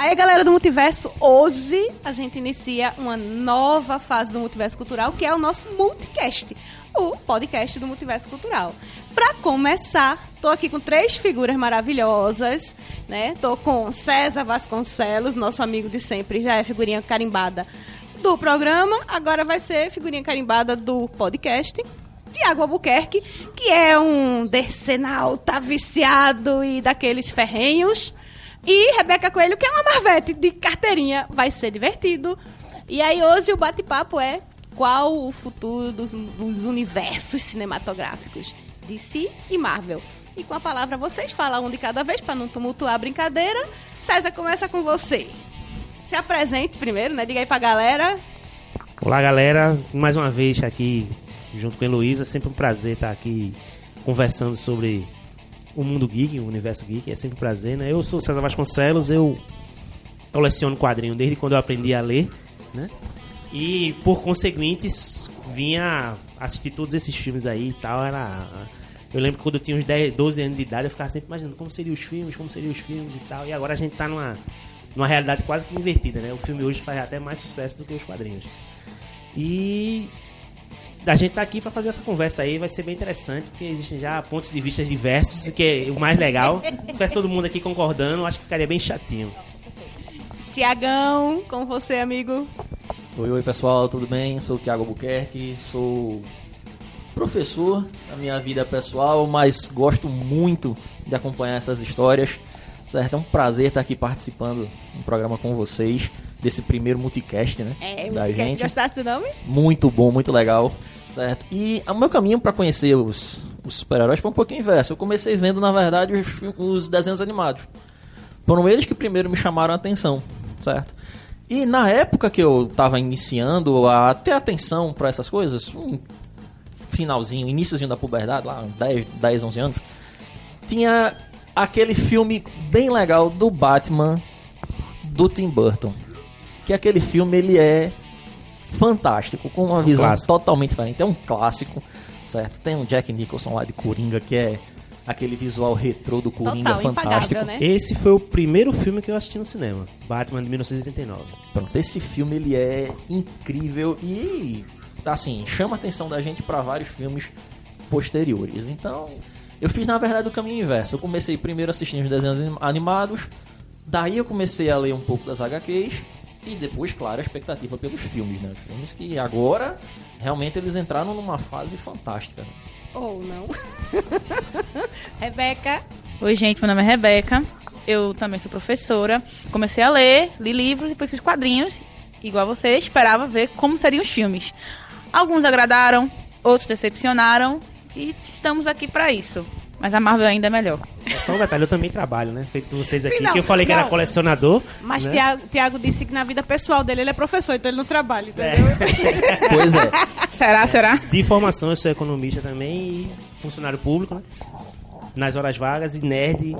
Aí, galera do Multiverso, hoje a gente inicia uma nova fase do Multiverso Cultural, que é o nosso Multicast, o podcast do Multiverso Cultural. Para começar, tô aqui com três figuras maravilhosas, né? Tô com César Vasconcelos, nosso amigo de sempre, já é figurinha carimbada do programa, agora vai ser figurinha carimbada do podcast. Tiago Albuquerque, que é um decenalta viciado e daqueles ferrenhos. E Rebeca Coelho, que é uma marvete de carteirinha. Vai ser divertido. E aí hoje o bate-papo é qual o futuro dos, dos universos cinematográficos DC e Marvel. E com a palavra vocês falam um de cada vez para não tumultuar a brincadeira. César, começa com você. Se apresente primeiro, né? Diga aí pra galera. Olá, galera. Mais uma vez aqui junto com a Heloísa. Sempre um prazer estar aqui conversando sobre o mundo geek, o universo geek. É sempre um prazer, né? Eu sou César Vasconcelos, eu coleciono quadrinho desde quando eu aprendi a ler, né? E por conseguinte vinha assistir todos esses filmes aí e tal. Era. Eu lembro quando eu tinha uns 10, 12 anos de idade, eu ficava sempre imaginando como seriam os filmes, como seriam os filmes e tal. E agora a gente tá numa, numa realidade quase que invertida, né? O filme hoje faz até mais sucesso do que os quadrinhos. E a gente tá aqui para fazer essa conversa aí, vai ser bem interessante, porque existem já pontos de vista diversos, que é o mais legal. Se tivesse todo mundo aqui concordando, acho que ficaria bem chatinho. Tiagão, com você, amigo. Oi, oi pessoal, tudo bem? Sou o Thiago Albuquerque, sou professor na minha vida pessoal, mas gosto muito de acompanhar essas histórias. Certo? É um prazer estar aqui participando do programa com vocês, desse primeiro multicast, né? É, da multicast, gente. gostasse do nome? Muito bom, muito legal. Certo? E o meu caminho para conhecer os, os super-heróis foi um pouquinho inverso. Eu comecei vendo, na verdade, os, os desenhos animados. Foram eles que primeiro me chamaram a atenção, certo? E na época que eu tava iniciando a ter atenção para essas coisas, um finalzinho, iníciozinho da puberdade, lá, uns 10, 10, 11 anos, tinha aquele filme bem legal do Batman do Tim Burton. Que aquele filme ele é fantástico, com uma visão clássico. totalmente diferente. É um clássico, certo? Tem um Jack Nicholson lá de Coringa, que é aquele visual retrô do Coringa Total, fantástico. impagável, né? Esse foi o primeiro filme que eu assisti no cinema, Batman de 1989. Pronto, esse filme ele é incrível e assim, chama a atenção da gente para vários filmes posteriores. Então, eu fiz na verdade o caminho inverso. Eu comecei primeiro assistindo os desenhos anim- animados, daí eu comecei a ler um pouco das HQs e depois, claro, a expectativa pelos filmes, né? Os filmes que agora realmente eles entraram numa fase fantástica. né? Ou não. Rebeca. Oi, gente, meu nome é Rebeca. Eu também sou professora. Comecei a ler, li livros, depois fiz quadrinhos. Igual você, esperava ver como seriam os filmes. Alguns agradaram, outros decepcionaram. E estamos aqui pra isso. Mas a Marvel ainda é melhor. É só um detalhe, eu também trabalho, né? Feito vocês aqui, Sim, não, que eu falei que não. era colecionador. Mas né? Tiago, Tiago disse que na vida pessoal dele ele é professor, então ele não trabalha, entendeu? Pois é. Será, será? De formação, eu sou economista também e funcionário público, né? Nas horas vagas e nerd em,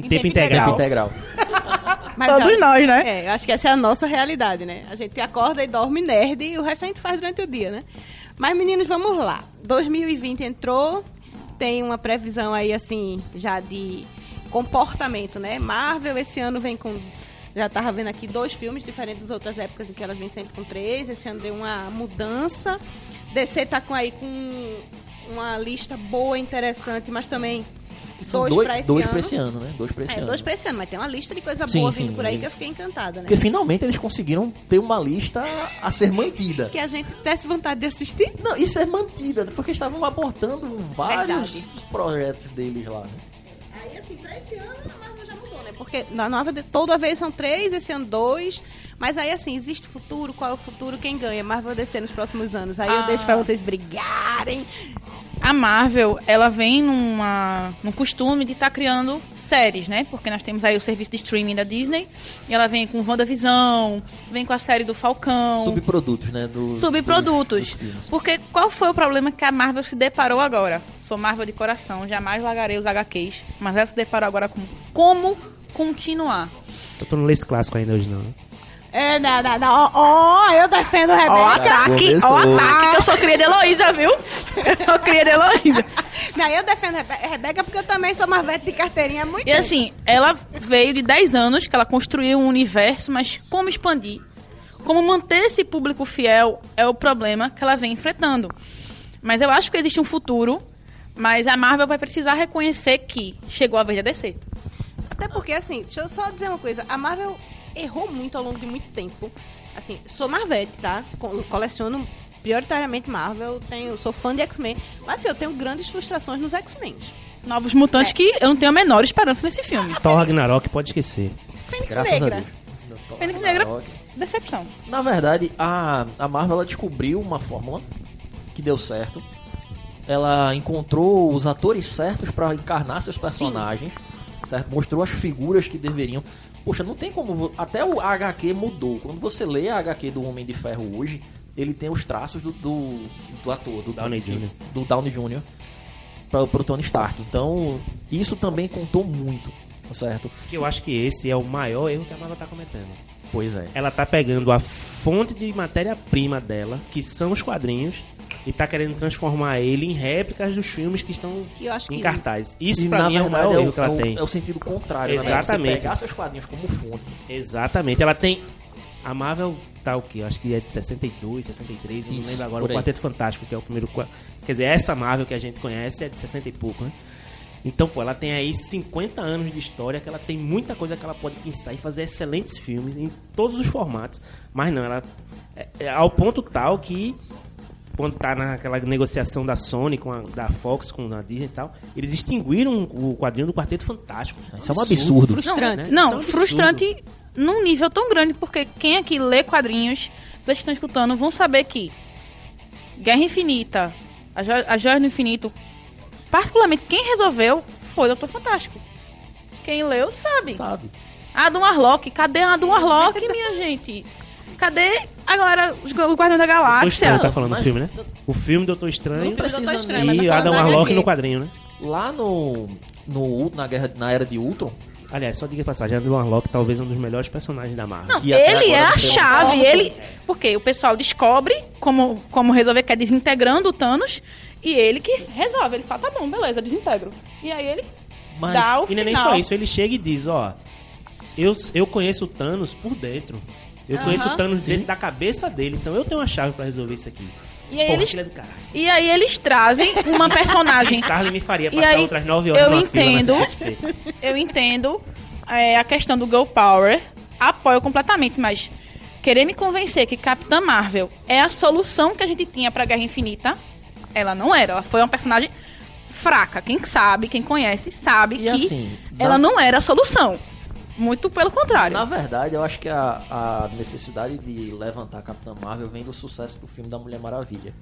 tempo, tempo integral. Tempo integral. Mas Todos nós, né? É, eu acho que essa é a nossa realidade, né? A gente acorda e dorme nerd e o resto a gente faz durante o dia, né? Mas, meninos, vamos lá. 2020 entrou, tem uma previsão aí, assim, já de comportamento, né? Marvel esse ano vem com. Já tava vendo aqui dois filmes diferentes das outras épocas em que elas vêm sempre com três. Esse ano deu uma mudança. DC tá com aí com uma lista boa, interessante, mas também São dois, dois, pra esse dois ano. pra esse ano, né? Dois pra esse É, ano. dois pra esse ano, mas tem uma lista de coisa Sim, boa sim, vindo por aí ele- que eu fiquei encantada, né? Porque finalmente eles conseguiram ter uma lista a ser mantida. Que a gente desse vontade de assistir. Não, isso é mantida, porque estavam abortando vários Verdade. projetos deles lá. né? Aí, assim, pra esse ano a Marvel já mudou, né? Porque na nova, toda vez são três, esse ano dois. Mas aí, assim, existe futuro? Qual é o futuro? Quem ganha? Marvel DC nos próximos anos. Aí eu Ah. deixo pra vocês brigarem. A Marvel, ela vem numa, num costume de estar criando séries, né? Porque nós temos aí o serviço de streaming da Disney. E ela vem com WandaVisão, vem com a série do Falcão. Subprodutos, né? Do, subprodutos. dos- dos. Porque qual foi o problema que a Marvel se deparou agora? Sou Marvel de coração, jamais largarei os HQs. Mas ela se deparou agora com como continuar. Eu tô no Lace Clássico ainda hoje, não. né? É, não, não, não. Ó, ó, eu defendo o Ó o Rebeca. ataque, ó o começou. ataque, que eu sou cria de Heloísa, viu? Eu sou cria de Heloísa. Não, eu defendo Rebe Rebeca porque eu também sou Marvete de carteirinha muito E tempo. assim, ela veio de 10 anos que ela construiu um universo, mas como expandir? Como manter esse público fiel é o problema que ela vem enfrentando. Mas eu acho que existe um futuro, mas a Marvel vai precisar reconhecer que chegou a vez de descer. Até porque, assim, deixa eu só dizer uma coisa. A Marvel errou muito ao longo de muito tempo. Assim, sou Marvete, tá? Co- Coleciono prioritariamente Marvel, tenho, sou fã de X-Men. Mas, assim, eu tenho grandes frustrações nos X-Men. Novos mutantes É. que eu não tenho a menor esperança nesse filme. Thor Ragnarok pode esquecer. Fênix Graças Negra. Fênix Negra, decepção. Na verdade, a, a Marvel ela descobriu uma fórmula que deu certo. Ela encontrou os atores certos para encarnar seus personagens, certo? Mostrou as figuras que deveriam. Poxa, não tem como. Até o HQ mudou. Quando você lê a HQ do Homem de Ferro hoje, ele tem os traços do, do, do ator, do Downey Jr.. Do Downey Jr. Para pro Tony Stark. Então, isso também contou muito, certo? Que eu acho que esse é o maior erro que a Marvel tá cometendo. Pois é. Ela tá pegando a fonte de matéria-prima dela, que são os quadrinhos, e tá querendo transformar ele em réplicas dos filmes que estão Que eu acho em que- cartaz. Isso pra mim é o maior é o- erro que ela é o- tem. É o sentido contrário, né? Exatamente. Você pegar seus quadrinhos como fonte. Exatamente. Ela tem. A Marvel tá o quê? Eu acho que é de 62, 63, eu não Isso, lembro agora. O. Quarteto Fantástico, que é o primeiro. Quer dizer, essa Marvel que a gente conhece é de 60 e pouco, né? Então, pô, ela tem aí 50 anos de história, que ela tem muita coisa que ela pode pensar e fazer excelentes filmes em todos os formatos. Mas não, ela. É, é ao ponto tal que. Quando tá naquela negociação da Sony com a, da Fox com a Disney e tal, eles extinguiram o quadrinho do Quarteto Fantástico. Isso é um absurdo. Frustrante. Não, Não, isso é um absurdo. frustrante num nível tão grande, porque quem aqui lê quadrinhos, vocês que estão escutando, vão saber que Guerra Infinita, a, jo a Joia do Infinito, particularmente quem resolveu foi o Doutor Fantástico. Quem leu sabe. Sabe? Adam Warlock, cadê a Adam Warlock, minha gente? Cadê a galera, o Guardião da Doutor Galáxia? Estranho tá falando do filme, né? O filme Doutor Estranho Não precisa Doutor Estranho, e eu tô Adam Warlock HQ. no quadrinho, né? Lá no, no na guerra na era de Ultron, Aliás, só diga de passagem, Adam Warlock talvez um dos melhores personagens da Marvel. Não, ele é a um chave, salto. ele... Porque o pessoal descobre como, como resolver, que é desintegrando o Thanos, e ele que resolve. Ele fala, tá bom, beleza, desintegro. E aí ele mas dá o E não é nem final. só isso, ele chega e diz, ó, eu, eu conheço o Thanos por dentro. Eu conheço Aham. o Thanos dentro da cabeça dele, então eu tenho uma chave pra resolver isso aqui. E aí, Porra, eles, é e aí eles trazem uma personagem... Starling me faria passar aí, outras nove horas eu entendo. eu entendo é, a questão do Girl Power, apoio completamente, mas querer me convencer que Capitã Marvel é a solução que a gente tinha pra Guerra Infinita, ela não era. Ela foi uma personagem fraca. Quem sabe, quem conhece, sabe E que assim, ela não era a solução. Muito pelo contrário. na verdade, eu acho que a, a necessidade de levantar a Capitã Marvel vem do sucesso do filme da Mulher Maravilha.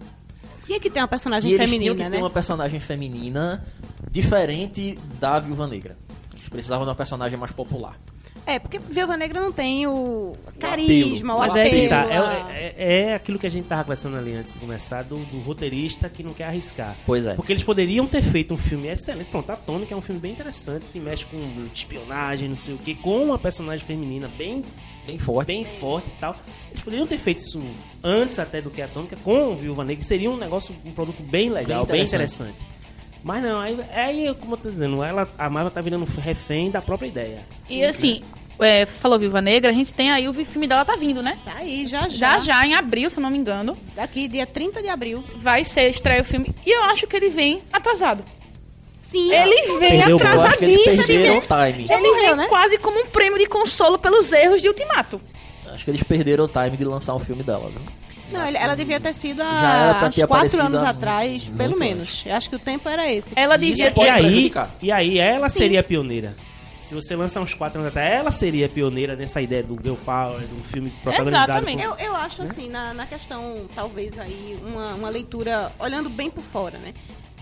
Tinha que ter uma personagem E eles feminina, que né? ter uma personagem feminina diferente da Viúva Negra. Eles precisavam de uma personagem mais popular. É, porque Viúva Negra não tem o carisma, o Mas apelo. é que tá, a- é, é- é aquilo que a gente tava conversando ali antes de começar, do, do roteirista que não quer arriscar. Pois é. Porque eles poderiam ter feito um filme excelente. Pronto, Atômica é um filme bem interessante, que mexe com espionagem, não sei o que, com uma personagem feminina bem, Bem forte. bem forte e tal. Eles poderiam ter feito isso antes até do que Atômica, com Viúva Negra, que seria um negócio, um produto bem legal, Bem bem interessante. Mas não, aí, aí como eu tô dizendo, ela, a Marvel tá virando refém da própria ideia. E assim, é, falou Viúva Negra, a gente tem aí o filme dela tá vindo, né? Tá aí, já, Já já. já, em abril, se eu não me engano, Daqui, dia 30 de abril. vai ser estreia o filme. E eu acho que ele vem atrasado. Sim. Ele vem Perdeu o atrasadíssimo. o Ele morreu, vem né? quase como um prêmio de consolo pelos erros de Ultimato. Acho que eles perderam o time de lançar um filme dela, viu? Não, ele- ela devia ter sido há uns ter quatro anos atrás, pelo menos. Eu acho que o tempo era esse. Ela devia pode e aí, prejudicar. e aí ela Sim. seria a pioneira. Se você lançar uns quatro anos atrás, ela seria pioneira nessa ideia do Girl Power, de um filme protagonizado Exatamente. por- Eu, eu acho assim, na, na questão, talvez aí, uma, uma leitura olhando bem por fora, né?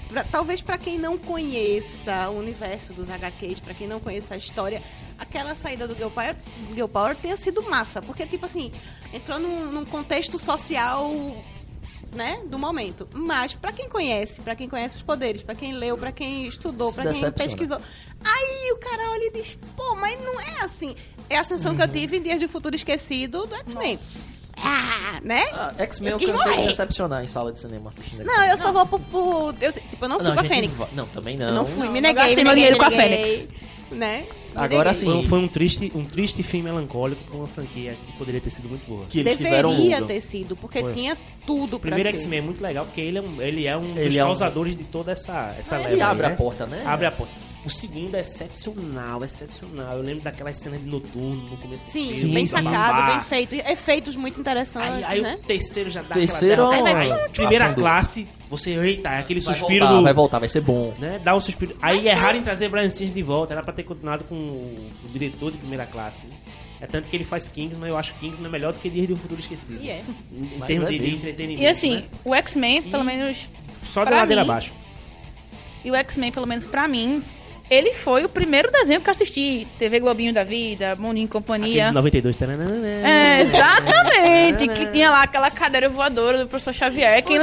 Pra- talvez para quem não conheça o universo dos HQs, para quem não conheça a história, aquela saída do Girl Power, do Girl Power tenha sido massa. Porque, tipo assim, entrou num, num contexto social né, do momento. Mas para quem conhece, para quem conhece os poderes, para quem leu, para quem estudou, para quem pesquisou, aí o cara olha e diz: "Pô, mas não é assim". É a sensação que eu tive em Dias de Futuro Esquecido do X-Men. Ah, né? Ah, X-Men eu cansei de morrer. recepcionar em sala de cinema assistindo Não, eu só vou pro. pro- eu, tipo, eu não fui Não, pra Fênix. Não, também não. Eu não fui, Não, me não neguei. gastei me meu dinheiro com a neguei, Né? Agora sim. Foi, foi um triste, um triste fim melancólico com uma franquia que poderia ter sido muito boa. Que eles tiveram Deveria ter sido, porque Foi. tinha tudo O pra primeiro. X-Men é muito legal porque ele é um, ele é um Ele dos é um- causadores de toda essa, essa Ah, leva. ele aí, abre né? a porta, né? Abre a porta. O segundo é excepcional, excepcional. Eu lembro daquelas cenas de noturno no começo do Sim, filme. bem sacado, bem feito. e Efeitos muito interessantes, Aí, aí né? o terceiro já dá Terceiro aquela... é um- Aí, Afundou. primeira classe, você, eita, é aquele Vai suspiro voltar, do... vai voltar, vai ser bom. Né? Dá um suspiro. Aí erraram em trazer Brian Singer de volta. Era pra ter continuado com o, o diretor de primeira classe. É tanto que ele faz Kingsman, eu acho Kingsman melhor do que Dias de um Futuro Esquecido. E é. Em, Mas termos é de, de entretenimento. E assim, né? o X-Men, pelo menos. Só da ladeira abaixo. E o X-Men, pelo menos pra mim, ele foi o primeiro desenho que eu assisti. TV Globinho da Vida, Mundinho e Aquele Companhia. de 92. taranana. É, exatamente. que tinha lá aquela cadeira voadora do professor Xavier. Quem.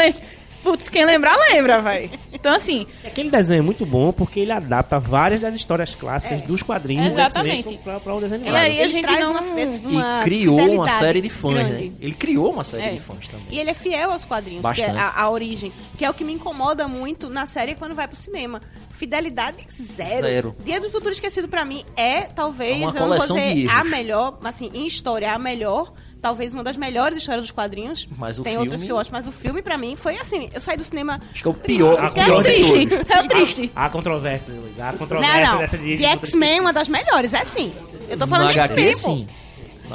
Putz, quem lembrar, lembra, vai. Então, assim, Aquele desenho é muito bom porque ele adapta várias das histórias clássicas dos quadrinhos Exatamente. Pra, pra um desenho E animado. aí a gente traz não- uma, fe- E uma criou uma série de fãs, grande. né? Ele criou uma série É. de fãs também. E ele é fiel aos quadrinhos, que é Bastante. a, a origem. Que é o que me incomoda muito na série quando vai pro cinema. Fidelidade zero. Zero. Dia do Futuro Esquecido, pra mim, é talvez, É uma eu não vou dizer de a melhor, assim, em história, a melhor. Talvez uma das melhores histórias dos quadrinhos. Mas o Tem filme- outras que eu gosto, mas o filme, pra mim, foi assim. Eu saí do cinema. Acho que é o pior. O é triste. É triste. Há controvérsias, Luiz. Há Não, controvérsia não. dessa De X-Men, Esquecido. uma das melhores, é sim. Eu tô falando de X-Men, sim.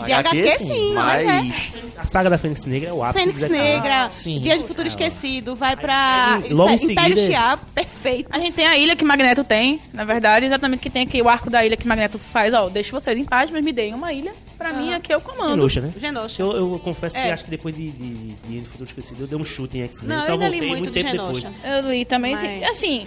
De HQ, sim, mas é. mas... A saga da Fênix Negra é o ápice Fênix. Negra, Ah, sim. Dia de Futuro Esquecido, vai pra logo Império seguida- Shiar, perfeito. A gente tem a ilha que Magneto tem, na verdade, exatamente que tem aqui o arco da ilha que Magneto faz, ó, deixa vocês em paz, mas me deem uma ilha, pra mim Aham. aqui é o comando. Genosha, né? Genosha. Eu, eu confesso que É. acho que depois de, de, de Dia de Futuro Esquecido, eu dei um chute em X-Men. Não, só eu ainda li voltei muito muito de tempo depois. Genosha. Eu li também, Mas- assim,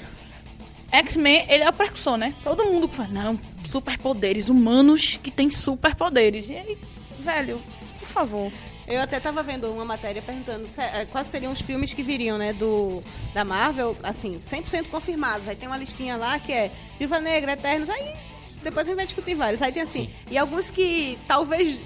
X-Men, ele é o precursor, né? Todo mundo fala, não, superpoderes, humanos que têm superpoderes. E aí, velho, por favor. Eu até tava vendo uma matéria perguntando se- eh, quais seriam os filmes que viriam, né, do, da Marvel, assim, 100% confirmados. Aí tem uma listinha lá que é Viva Negra, Eternos, aí depois a gente vai discutir vários. Aí tem assim, e alguns que talvez,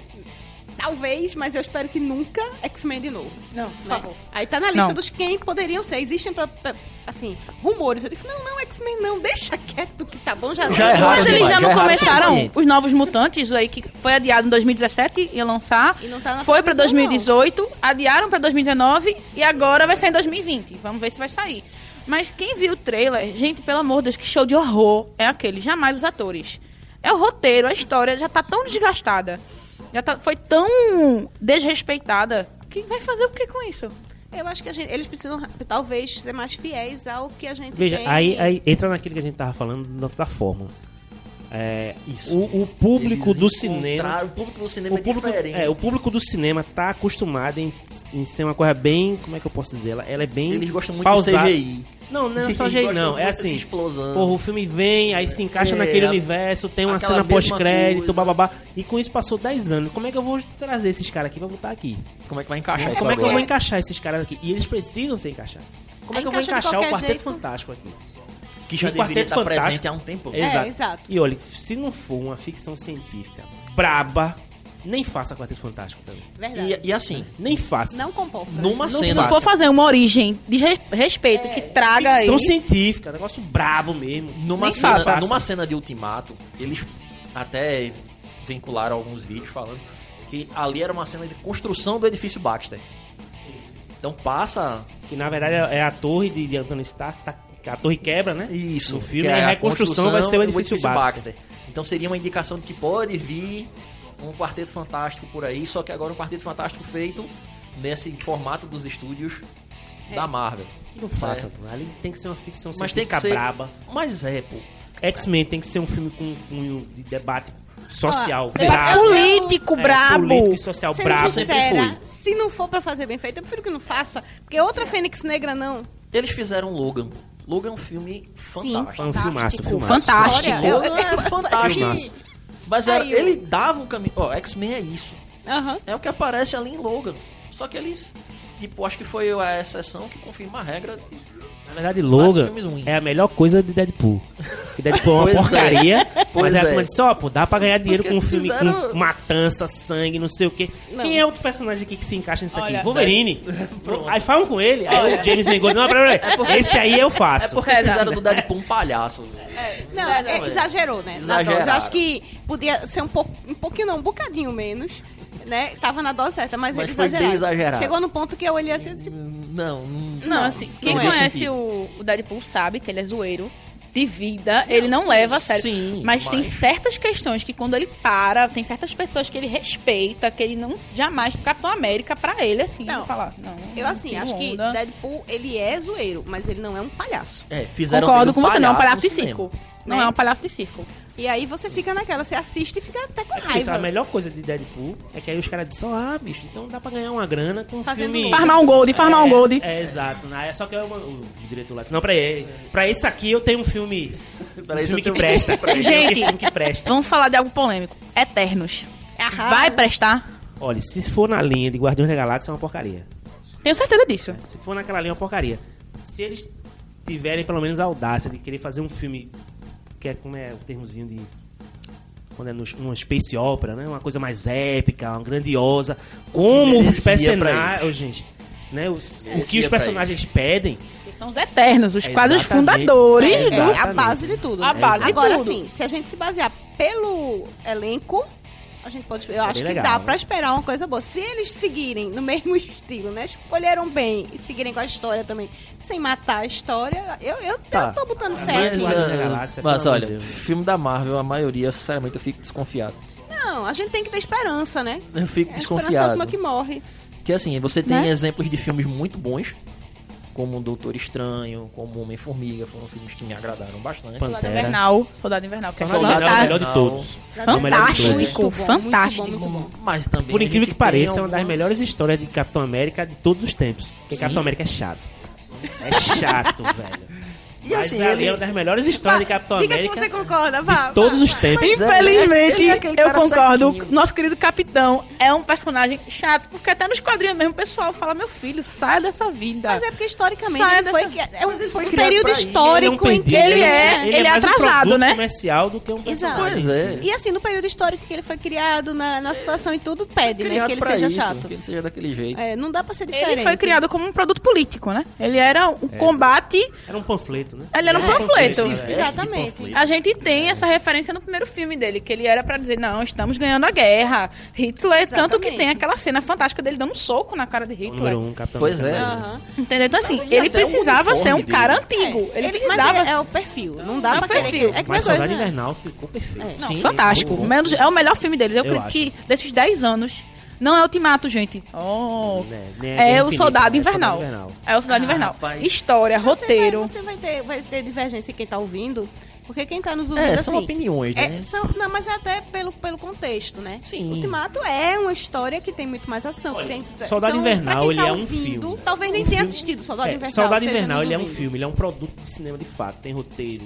talvez, mas eu espero que nunca, X-Men de novo. Não, por né? favor. Aí tá na lista Não. dos quem poderiam ser. Existem, pra, pra- assim, rumores. Eu disse, não, não, X-Men não, deixa quieto que tá bom, já Já não. erraram Mas eles demais, já já não começaram os Novos Mutantes, aí que foi adiado em 2017, ia lançar. E não tá na foi pra previsão, 2018, adiaram pra 2019 e agora vai sair em 2020. Vamos ver se vai sair. Mas quem viu o trailer, gente, pelo amor de Deus, que show de horror é aquele, jamais os atores. É o roteiro, a história já tá tão desgastada, já tá, foi tão desrespeitada, que vai fazer o que com isso? Eu acho que a gente- eles precisam, talvez, ser mais fiéis ao que a gente Veja, tem. aí, aí entra naquilo que a gente tava falando da, da fórmula. É, Isso. O, o público Eles do cinema. O público do cinema O é público, diferente. é, o público do cinema tá acostumado em, em ser uma coisa bem. Como é que eu posso dizer? Ela, ela é bem. Eles gostam muito pausada. de CGI. Não, não é só jeito, não. É assim. explosão. Porra, o filme vem, aí se encaixa É, naquele a- universo, tem uma aquela cena pós-crédito, bababá. E com isso passou 10 anos. Como é que eu vou trazer esses caras aqui pra botar aqui? Como é que vai encaixar isso Como é que eu vou encaixar esses caras aqui? E eles precisam ser encaixados. Como é Aí que eu vou encaixar o Quarteto jeito. Fantástico aqui? Que já o deveria Quarteto estar Fantástico- presente há um tempo. É, Exato. exato. E olha, se não for uma ficção científica braba, nem faça Quarteto Fantástico também. Verdade. E, e assim, Nem faça. Não comporta. numa Não Se cena... não for fazer uma origem de res- respeito que traga aí... Ficção científica, negócio brabo mesmo. Numa Nem cena, faça. numa cena de Ultimato, eles até vincularam alguns vídeos falando que ali era uma cena de construção do edifício Baxter. Então passa Que na verdade é a torre de, de Anthony Stark, tá- a torre quebra, né? isso. No filme, que é a reconstrução vai ser o edifício, Baxter. Então seria uma indicação de que pode vir um Quarteto Fantástico por aí, só que agora um Quarteto Fantástico feito nesse formato dos estúdios da Marvel. Não faça, pô. Ali tem que ser uma ficção Mas tem que ser... braba. Mas é, pô. X-Men tem que ser um filme com cunho de debate social, Debate brabo. político, É, brabo. político e social Sendo brabo. sincera, se não for pra fazer bem feito, eu prefiro que não faça. Porque outra Fênix Negra não. Eles fizeram Logan. Logan é um filme fantástico. Foi um filmaço, filmaço. Fantástico. Olha, eu- Logan é fantástico. Mas era, ele dava um caminho. Ó, X-Men é isso. Aham. É o que aparece ali em Logan. Só que eles, tipo, acho que foi a exceção que confirma a regra. Na verdade, Logan é a melhor coisa de Deadpool. Porque Deadpool é uma Pois é. porcaria, mas Pois aí a é. turma disse, ó, pô, dá pra ganhar dinheiro Porque com um filme fizeram- com matança, sangue, não sei o quê. Não. Quem é outro personagem aqui que se encaixa nisso Olha, aqui? Wolverine. Aí falam com ele, aí Olha. o James Mangold, não, peraí, peraí, esse aí eu faço. É porque É, fizeram do Deadpool um palhaço. velho. Não, É, não, é, é. exagerou, né? Dose. Eu acho que podia ser um, pouco, um pouquinho, não, um bocadinho menos. Né? Tava na dose certa, mas, Mas eles foi bem exageraram. exagerado. Chegou no ponto que eu olhei assim e disse, Não, não. Não, assim, quem não fez conhece sentido. o, o Deadpool sabe que ele é zoeiro de vida, ele não leva a sério. Sim, mas, tem mas- certas questões que quando ele para, tem certas pessoas que ele respeita, que ele não jamais Capitão América pra ele assim, Não. não. falar. Não, eu não assim, acho que onda. Deadpool, ele é zoeiro, mas ele não é um palhaço. É, fizeram Concordo com você, não é um palhaço de circo. Não Né? é um palhaço de circo. E aí você fica naquela, você assiste e fica até com Isso, a raiva. melhor coisa de Deadpool é que aí os caras dizem, ah, bicho, então dá pra ganhar uma grana com um Fazendo filme... um- Farmar um gold, farmar um É, gold. É, exato. né? Só que eu, o diretor lá disse, não, pra, ele, pra esse aqui eu tenho um filme, um Pra esse filme que um presta. um Gente. filme que presta. Vamos falar de algo polêmico. Eternos. Aham. Vai prestar? Olha, se for na linha de Guardiões da Galáxia é uma porcaria. Tenho certeza disso. Se for naquela linha é uma porcaria. Se eles tiverem pelo menos a audácia de querer fazer um filme que é como é o termozinho de quando é no, numa space opera, né? Uma coisa mais épica, uma grandiosa, como os personagens, gente, né? Os- o que os personagens pedem são os eternos, os É, quase os fundadores. É, a base de tudo. A base de Agora, tudo. sim, se a gente se basear pelo elenco, a gente pode. Eu acho que legal, dá né? pra esperar uma coisa boa. Se eles seguirem no mesmo estilo, né? Escolheram bem e seguirem com a história também, sem matar a história, eu, eu, Tá. eu tô botando Mas, fé. assim. Ah, mas pelo amor olha, de Deus. filme da Marvel, a maioria, sinceramente, eu fico desconfiado. Não, a gente tem que ter esperança, né? Eu fico É a esperança é a desconfiado. última que morre. Porque assim, você tem Né? exemplos de filmes muito bons, como Doutor Estranho, como Homem-Formiga, foram filmes que me agradaram bastante. Pan- Soldado Pantera. Invernal. Soldado Invernal. É Soldado Invernal é o fantástico. melhor de todos. É o melhor de Fantástico. todos. Fantástico. muito bom, muito bom. Mas também. Por incrível que pareça, tem é uma das algumas- melhores histórias de Capitão América de todos os tempos. Porque Sim. Capitão América é chato. É chato, velho. E Mas assim, ali ele- é uma das melhores histórias de Capitão Diga América que você concorda, vá. de todos vá, os tempos. É, Infelizmente, ele é eu concordo. certinho. Nosso querido capitão é um personagem chato, porque até nos quadrinhos mesmo o pessoal fala: meu filho, saia dessa vida. Mas é porque historicamente ele foi, dessa- é um, ele foi um período histórico Ele é um em que perdido, ele é- é. ele é mais um atrasado, produto né? comercial do que um personagem. É. E assim, no período histórico que ele foi criado, na, na situação e tudo, pede, né? Que ele seja isso, chato. Que ele seja daquele jeito. É, não dá pra ser diferente. Ele foi criado como um produto político, né? Ele era um combate. Era um panfleto, né? Ele era um É, panfleto. De Exatamente. panfleto. A gente tem essa referência no primeiro filme dele, que ele era pra dizer, não, estamos ganhando a guerra. Hitler, tanto que Exatamente. tem aquela cena fantástica dele dando um soco na cara de Hitler. um, Pois é. Aham. Entendeu? Então, assim, Mas ele precisava ser um cara dele. antigo. Ele Ele- precisava. Mas é, é o perfil. Não dá É o pra perfil. que- É que Mas Soldado coisa- Invernal ficou perfeito. É. Não, Sim, fantástico. Menos- é o melhor filme deles. Eu, Eu acredito acho. que desses 10 anos, não é Ultimato, gente. Oh. Né, nem É, Guerra o Infinita, Soldado é Invernal. É o Soldado Ah, Invernal. rapaz. História, Você vai- roteiro. Você vai ter, vai ter divergência em quem tá ouvindo. Porque quem tá nos ouvindo É, assim. são opiniões, é, né? são- não, mas é até pelo, pelo contexto, né? Sim. Ultimato é uma história que tem muito mais ação. que Olha, tem, Soldado então, Invernal, quem ele tá é um ouvindo, filme. Talvez nem Um tenha filme- assistido Soldado É, Invernal. Soldado esteja Invernal, ele é um filme, ele é um produto de cinema de fato. Tem roteiro,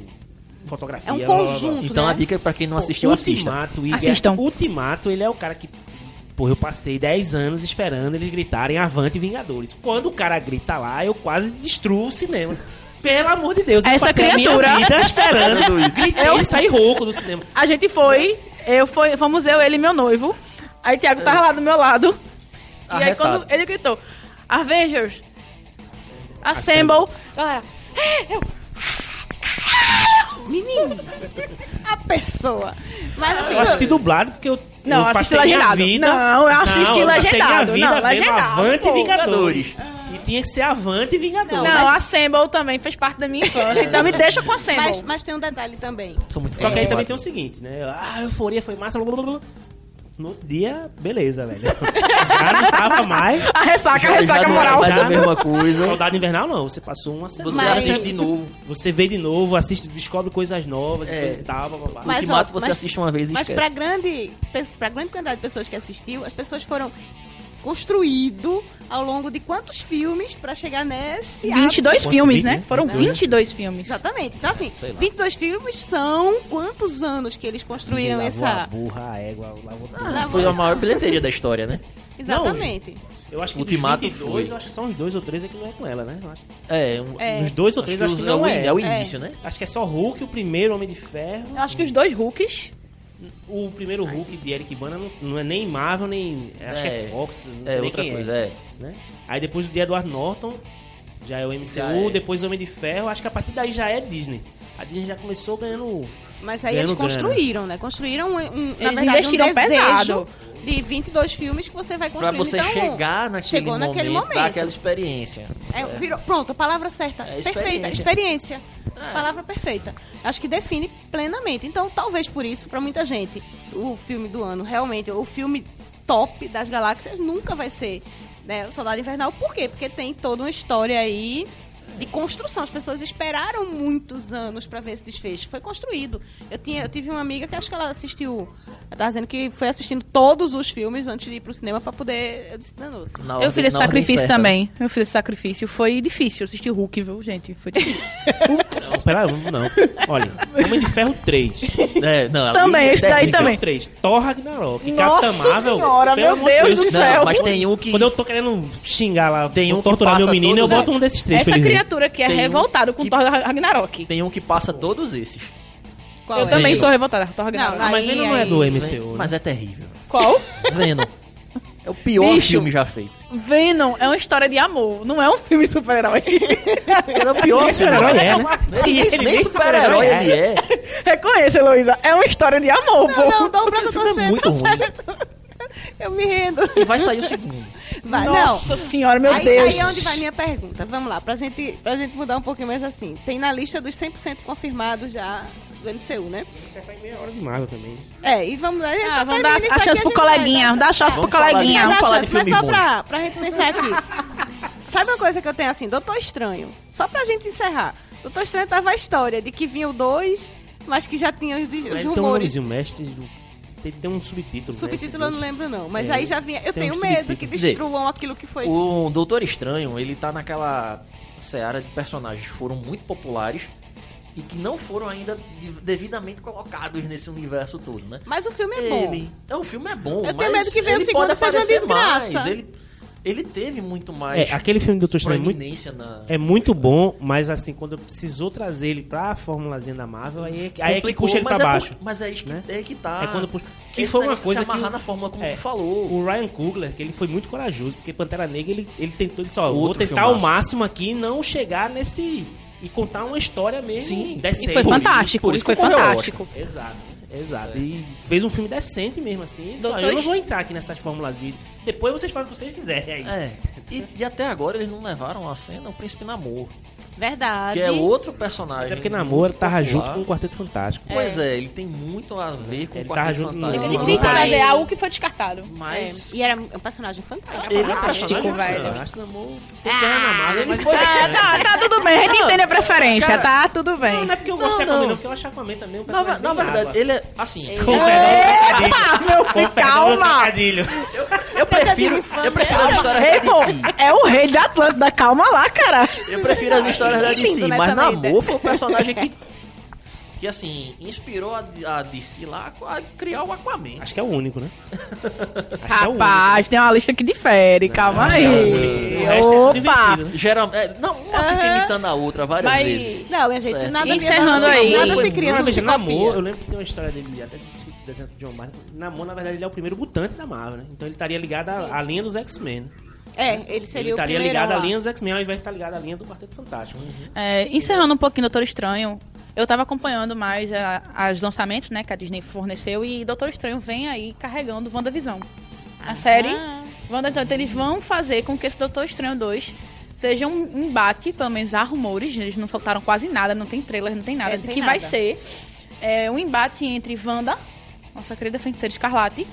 fotografia. É um blá, blá, blá. conjunto, Então né? a dica é pra quem não assistiu, assista. Ultimato Assistam. Guerra- Ultimato, ele é o cara que. Porra, eu passei 10 anos esperando eles gritarem Avante Vingadores. Quando o cara grita lá, eu quase destruo o cinema. Pelo amor de Deus, eu Essa passei a criatura. minha vida esperando isso. Gritei Eu- e saí rouco do cinema. A gente foi, eu foi, fomos eu, ele e meu noivo. Aí Thiago tava lá do meu lado. E aí Arretado. quando ele gritou, Avengers, Assemble, galera, é, eu, Menino! A pessoa. Mas assim. Eu assisti dublado porque eu, Não, eu assisti legendado. vida... Não, eu assisti Não, legendado. vida Não, vendo legendado, Avante pô. Vingadores. E tinha que ser Avante Vingadores. não, Assemble também fez parte da minha infância. Então me deixa com Assemble. Mas, mas tem um detalhe também. Sou muito Só que aí fã. também tem o seguinte, né? Ah, a euforia foi massa. blá, blá, blá. No outro dia, beleza, velho. Já não tava mais. a ressaca, a Já- já ressaca é moral. Já a mesma coisa. Soldado Invernal não, você passou uma semana. Você Mas- assiste de novo. Você vê de novo, assiste, descobre coisas novas e É. coisa e tal, blá, blá. Mas, Ultimato ó, você mas- assiste uma vez e Mas esquece. pra grande, pra grande quantidade de pessoas que assistiu, as pessoas foram construído ao longo de quantos filmes pra chegar nesse 22 Quanto filmes, né? né? Foram Né? 22 filmes. Exatamente. Então, assim, Sei lá. 22 filmes são quantos anos que eles construíram a essa. burra, a égua, lavou. Ah, Foi a maior bilheteria da história, né? Exatamente. Eu acho que Ultimato dos 22, foi. eu acho que são uns dois ou três é que não é com ela, né? Eu acho, É, um, É. Nos dois ou acho três, que acho os- que é, o, não é. é o É. início, né? Acho que é só Hulk, o primeiro Homem de Ferro. Eu acho que os dois Hulks. O primeiro Hulk de Eric Bana não, não é nem Marvel, nem. Acho que É. é Fox, não É sei nem outra quem coisa, é. é. né? Aí depois o de Edward Norton, já é o MCU, é. depois o Homem de Ferro, acho que a partir daí já é Disney. A Disney já começou ganhando. Mas aí Ganhando eles construíram, né? Construíram, um, um- na verdade, investiram um desejo pesado. de 22 filmes que você vai Pra construindo. você então, chegar naquele chegou momento, naquele momento. aquela experiência. É, certo? virou- pronto, a palavra certa. É, perfeita. experiência. Experiência. Palavra perfeita. Acho que define plenamente. Então, talvez por isso, pra muita gente, o filme do ano, realmente, o filme top das galáxias nunca vai ser né, o Soldado Invernal. Por quê? Porque tem toda uma história aí de construção. As pessoas esperaram muitos anos pra ver esse desfecho. Foi construído. Eu, tinha, eu tive uma amiga que acho que ela assistiu. Ela tava dizendo que foi assistindo todos os filmes antes de ir pro cinema pra poder. Eu disse, danou-se. Na eu ordem- fiz esse sacrifício também. Eu fiz esse sacrifício. Foi difícil assistir Hulk, viu, gente? Foi difícil. Não, pera, não. Olha, Homem de Ferro 3. É, não, Também, é esse daí também. 3. Thor Ragnarok. Nossa Capitã Marvel. Senhora, meu Deus do Não, céu. mas tem um que... Quando eu tô querendo xingar lá, Tem um torturar meu menino, eu boto um desses três Essa ver. Criatura que é Tem um revoltado com que- Thor Ragnarok. Tem um que passa todos esses. Qual eu é? também Venom. sou revoltada com Thor Ragnarok. Não, Ah, mas Aí, Venom não é do MCU. né? Mas é terrível. Qual? Venom. É o pior Bicho. filme já feito. Venom é uma história de amor, não é um filme de super-herói. Ele é o pior Esse super-herói é, né? Ele, Ele nem nem super-herói super-herói ele é. Reconheça, Heloísa, é uma história de amor, pô. Não, dá o braço filme é muito tá ruim. certo. Eu me rendo. E vai sair o segundo. Vai, não. Nossa senhora, meu aí, Deus. aí é onde vai minha pergunta. Vamos lá, pra gente, pra gente mudar um pouquinho mais assim. Tem na lista dos 100% confirmados já do MCU, né? Já faz meia hora de Marvel também. É, e vamos lá. Ah, tá vamos dar a chance pro a coleguinha, dar- dá a chance pro Vamos falar de- coleguinha. vamos falar de mas filme só bom. pra, pra gente pensar aqui. Sabe uma coisa que eu tenho assim? Doutor Estranho. Só pra gente encerrar. Doutor Estranho tava a história de que vinha o 2, mas que já tinha os, os Ele tem um rumores. nomezinho, mestre. do- Tem, tem um subtítulo. né, Subtítulo eu esse não lembro, não. Mas É, aí já vinha. Eu tenho um medo que dizer, destruam aquilo que foi. O Doutor Estranho, ele tá naquela seara de personagens que foram muito populares e que não foram ainda de- devidamente colocados nesse universo todo, né? Mas o filme é bom. Ele, é, o filme é bom, Eu mas tenho medo que venha o segundo seja uma desgraça. mais. Ele, ele teve muito mais É, aquele filme do Doutor Estranho é muito, na... é muito bom, mas assim, quando precisou trazer ele pra formulazinha da Marvel, aí é, que- aí é que puxa ele mas pra é baixo. por- mas é isso que, né? é que tá. É quando puxa- que Esse foi uma coisa se amarrar que- na fórmula como é, tu falou. O Ryan Coogler, que ele foi muito corajoso, porque Pantera Negra, ele, ele tentou, ele disse, ó, vou tentar ao filmaço. máximo aqui não chegar nesse... E contar uma história mesmo Sim, decente. E foi Por isso- fantástico, por e isso foi fantástico. Exato, exato. Certo. E fez um filme decente mesmo, assim. Doutor eu não vou entrar aqui nessas fórmulas. Depois vocês fazem o que vocês quiserem. É. E, e até agora eles não levaram a cena o Príncipe Namor, Verdade. que é outro personagem. Mas é porque Namor muito tava popular. junto com o Quarteto Fantástico. Pois é. ele tem muito a ver com Ele o tava Quarteto junto no- Fantástico. É Não, difícil vai. trazer algo que foi descartado. Mas É, E era um personagem fantástico. Ele é um Fantástico, personagem velho. Eu acho que Namor tem que ele foi- interessante. É, tá, tá tudo bem, a gente entende a preferência, Cara, tá tudo bem. Não, não é porque eu gosto Não, de Aquaman, não. porque eu acho Aquaman também um na, personagem na verdade, ele é assim. Trocadilho. meu calma. trocadilho. Eu prefiro, eu prefiro as histórias Ei, da DC. é o rei da Atlântida, calma lá, cara. Eu prefiro as histórias da E lindo, DC, né, mas também, Namor foi o personagem que que assim, inspirou a, a DC lá a criar o Aquaman. Acho que é o único, né? Acho que é o Rapaz, tem uma lista que difere, calma Acho que é o único. O resto é aí. tudo Opa! divertido, né? Geral, é, não, uma fica Aham. imitando a outra várias Mas- vezes. Não, minha gente, Certo. nada Encerrando nada, aí. nada se cria, Não, Namor, copia. eu lembro que tem uma história dele, até desse desenho do John Martin. Namor, na verdade, ele é o primeiro mutante da Marvel, né? Então ele estaria ligado à, à linha dos X-Men. É, ele seria Ele o estaria ligado à lá. linha dos X-Men, ao invés de estar ligado à linha do Quarteto Fantástico. É, encerrando um pouquinho Doutor Estranho, eu tava acompanhando mais a, as lançamentos, né, que a Disney forneceu, e Doutor Estranho vem aí carregando WandaVisão. A série. Ah. Wanda, então, eles vão fazer com que esse Doutor Estranho 2 seja um embate, pelo menos há rumores, eles não soltaram quase nada, não tem trailer, não tem nada, É, de que vai nada. ser é, um embate entre Wanda, nossa querida feiticeira Escarlate,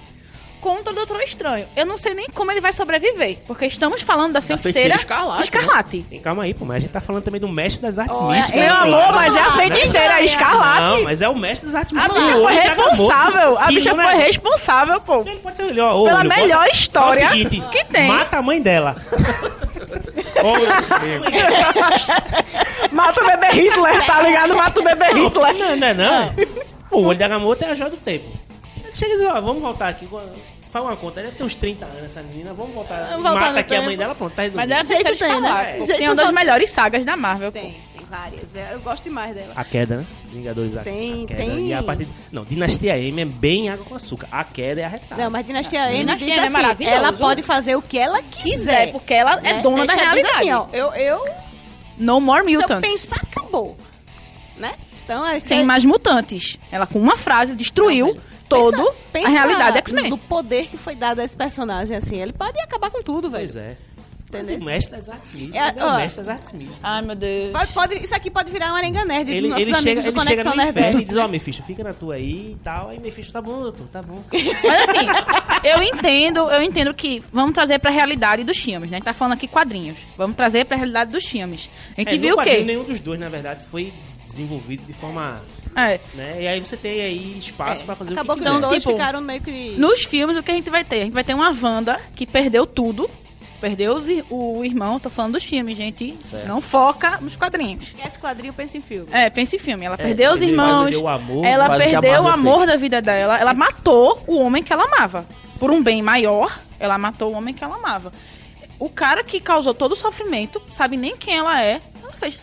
contra o Doutor Estranho. Eu não sei nem como ele vai sobreviver, porque estamos falando da feiticeira, feiticeira Escarlate, Escarlate. Sim, calma aí, pô, mas a gente tá falando também do mestre das artes Olha, místicas. Meu né? amor, mas é a feiticeira não, Escarlate. Não, mas é o mestre das artes A místicas. bicha O foi responsável. A bicha não foi é- responsável, pô. Ele pode ser ó, ô, Pela olho, melhor bota- história é o seguinte, que tem. Mata a mãe dela. Mata o bebê Hitler, tá ligado? Mata o bebê Hitler. Não, não, é não. O olho da Agamotto é a joia do tempo. Chega e diz, ó, vamos voltar aqui. Faz uma conta, deve ter uns 30 anos essa menina. Vamos voltar. Vamos voltar Mata no aqui a mãe tempo. dela, pronto, tá Mas resolvido. deve ter Jeito tem, né? escalado, pô. Jeito Tem uma das melhores sagas da Marvel. pô. Tem, tem várias. É, Eu gosto demais dela. A queda, né? Vingadores a, Tem- a queda. tem- E a partir Não, Dinastia M é bem água com açúcar. A queda é arretada. Não, mas Dinastia M Dinastia diz M é assim, maravilhoso. ela pode fazer o que ela quiser. Quiser, porque ela é né? dona da Deixa diz realidade. Assim, ó, eu, eu, No more se eu mutants. pensar, acabou. Né? Então, é Sem mais mutantes. Ela com uma frase destruiu todo Pensa a realidade X-Men. Do poder que foi dado a esse personagem, assim. Ele pode acabar com tudo, velho. Pois é. Mas Entendeu? o mestre das artes místicas É, é, o mestre das artes místicas. Ai, meu Deus. Pode, pode- isso aqui pode virar uma arenga nerd Ele, dos nossos ele, amigos chega, ele chega Conexão no inferno e diz, ó, Mephisto, fica na tua aí e tal. Aí Mephisto, tá bom, doutor, tá bom. Mas assim, eu entendo, eu entendo que vamos trazer pra realidade dos filmes, né? A gente tá falando aqui quadrinhos. Vamos trazer pra realidade dos filmes. A gente É, viu o quê? Nenhum dos dois, na verdade, foi desenvolvido de forma... É. Né? E aí você tem aí espaço pra fazer Acabou o que que os dois tipo, ficaram meio que... Nos filmes, o que a gente vai ter? A gente vai ter uma Wanda que perdeu tudo. Perdeu os o irmão, tô falando dos filmes, gente. Certo. Não foca nos quadrinhos. Esse quadrinho pensa em filme. É, pense em filme. Ela perdeu os irmãos. perdeu o amor, ela perdeu o amor fez. da vida dela. Ela matou o homem que ela amava. Por um bem maior, ela matou o homem que ela amava. O cara que causou todo o sofrimento, sabe nem quem ela é, ela fez.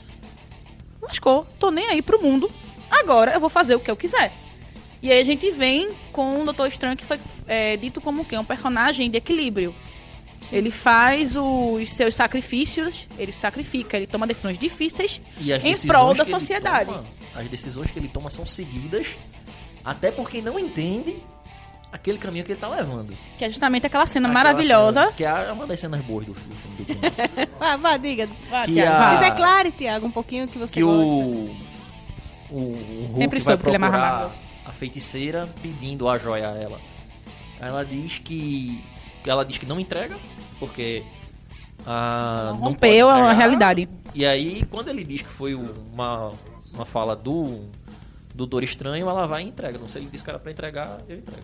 Lascou, tô nem aí pro mundo. Agora eu vou fazer o que eu quiser. E aí a gente vem com o Doutor Estranho, que foi é, dito como o quê? Um personagem de equilíbrio. Ele faz os seus sacrifícios, ele sacrifica, ele toma decisões difíceis E em prol da que sociedade. toma- as decisões que ele toma são seguidas, até porque não entende aquele caminho que ele tá levando. Que é justamente aquela cena Aquela maravilhosa. cena, que é uma das cenas boas do, do filme do. Vá, vá, diga. Vai, Que Thiago, a- Se declare, Tiago, um pouquinho que você que gosta. o, o, o Hulk Sempre vai soube que ele é procurar amável. a feiticeira pedindo a joia a ela. Ela diz que ela diz que não entrega porque ah, não Rompeu pode a entregar. realidade. E aí quando ele diz que foi uma, uma fala do do Doutor Estranho, ela vai e entrega. Não sei, ele disse que era pra entregar, eu entrego.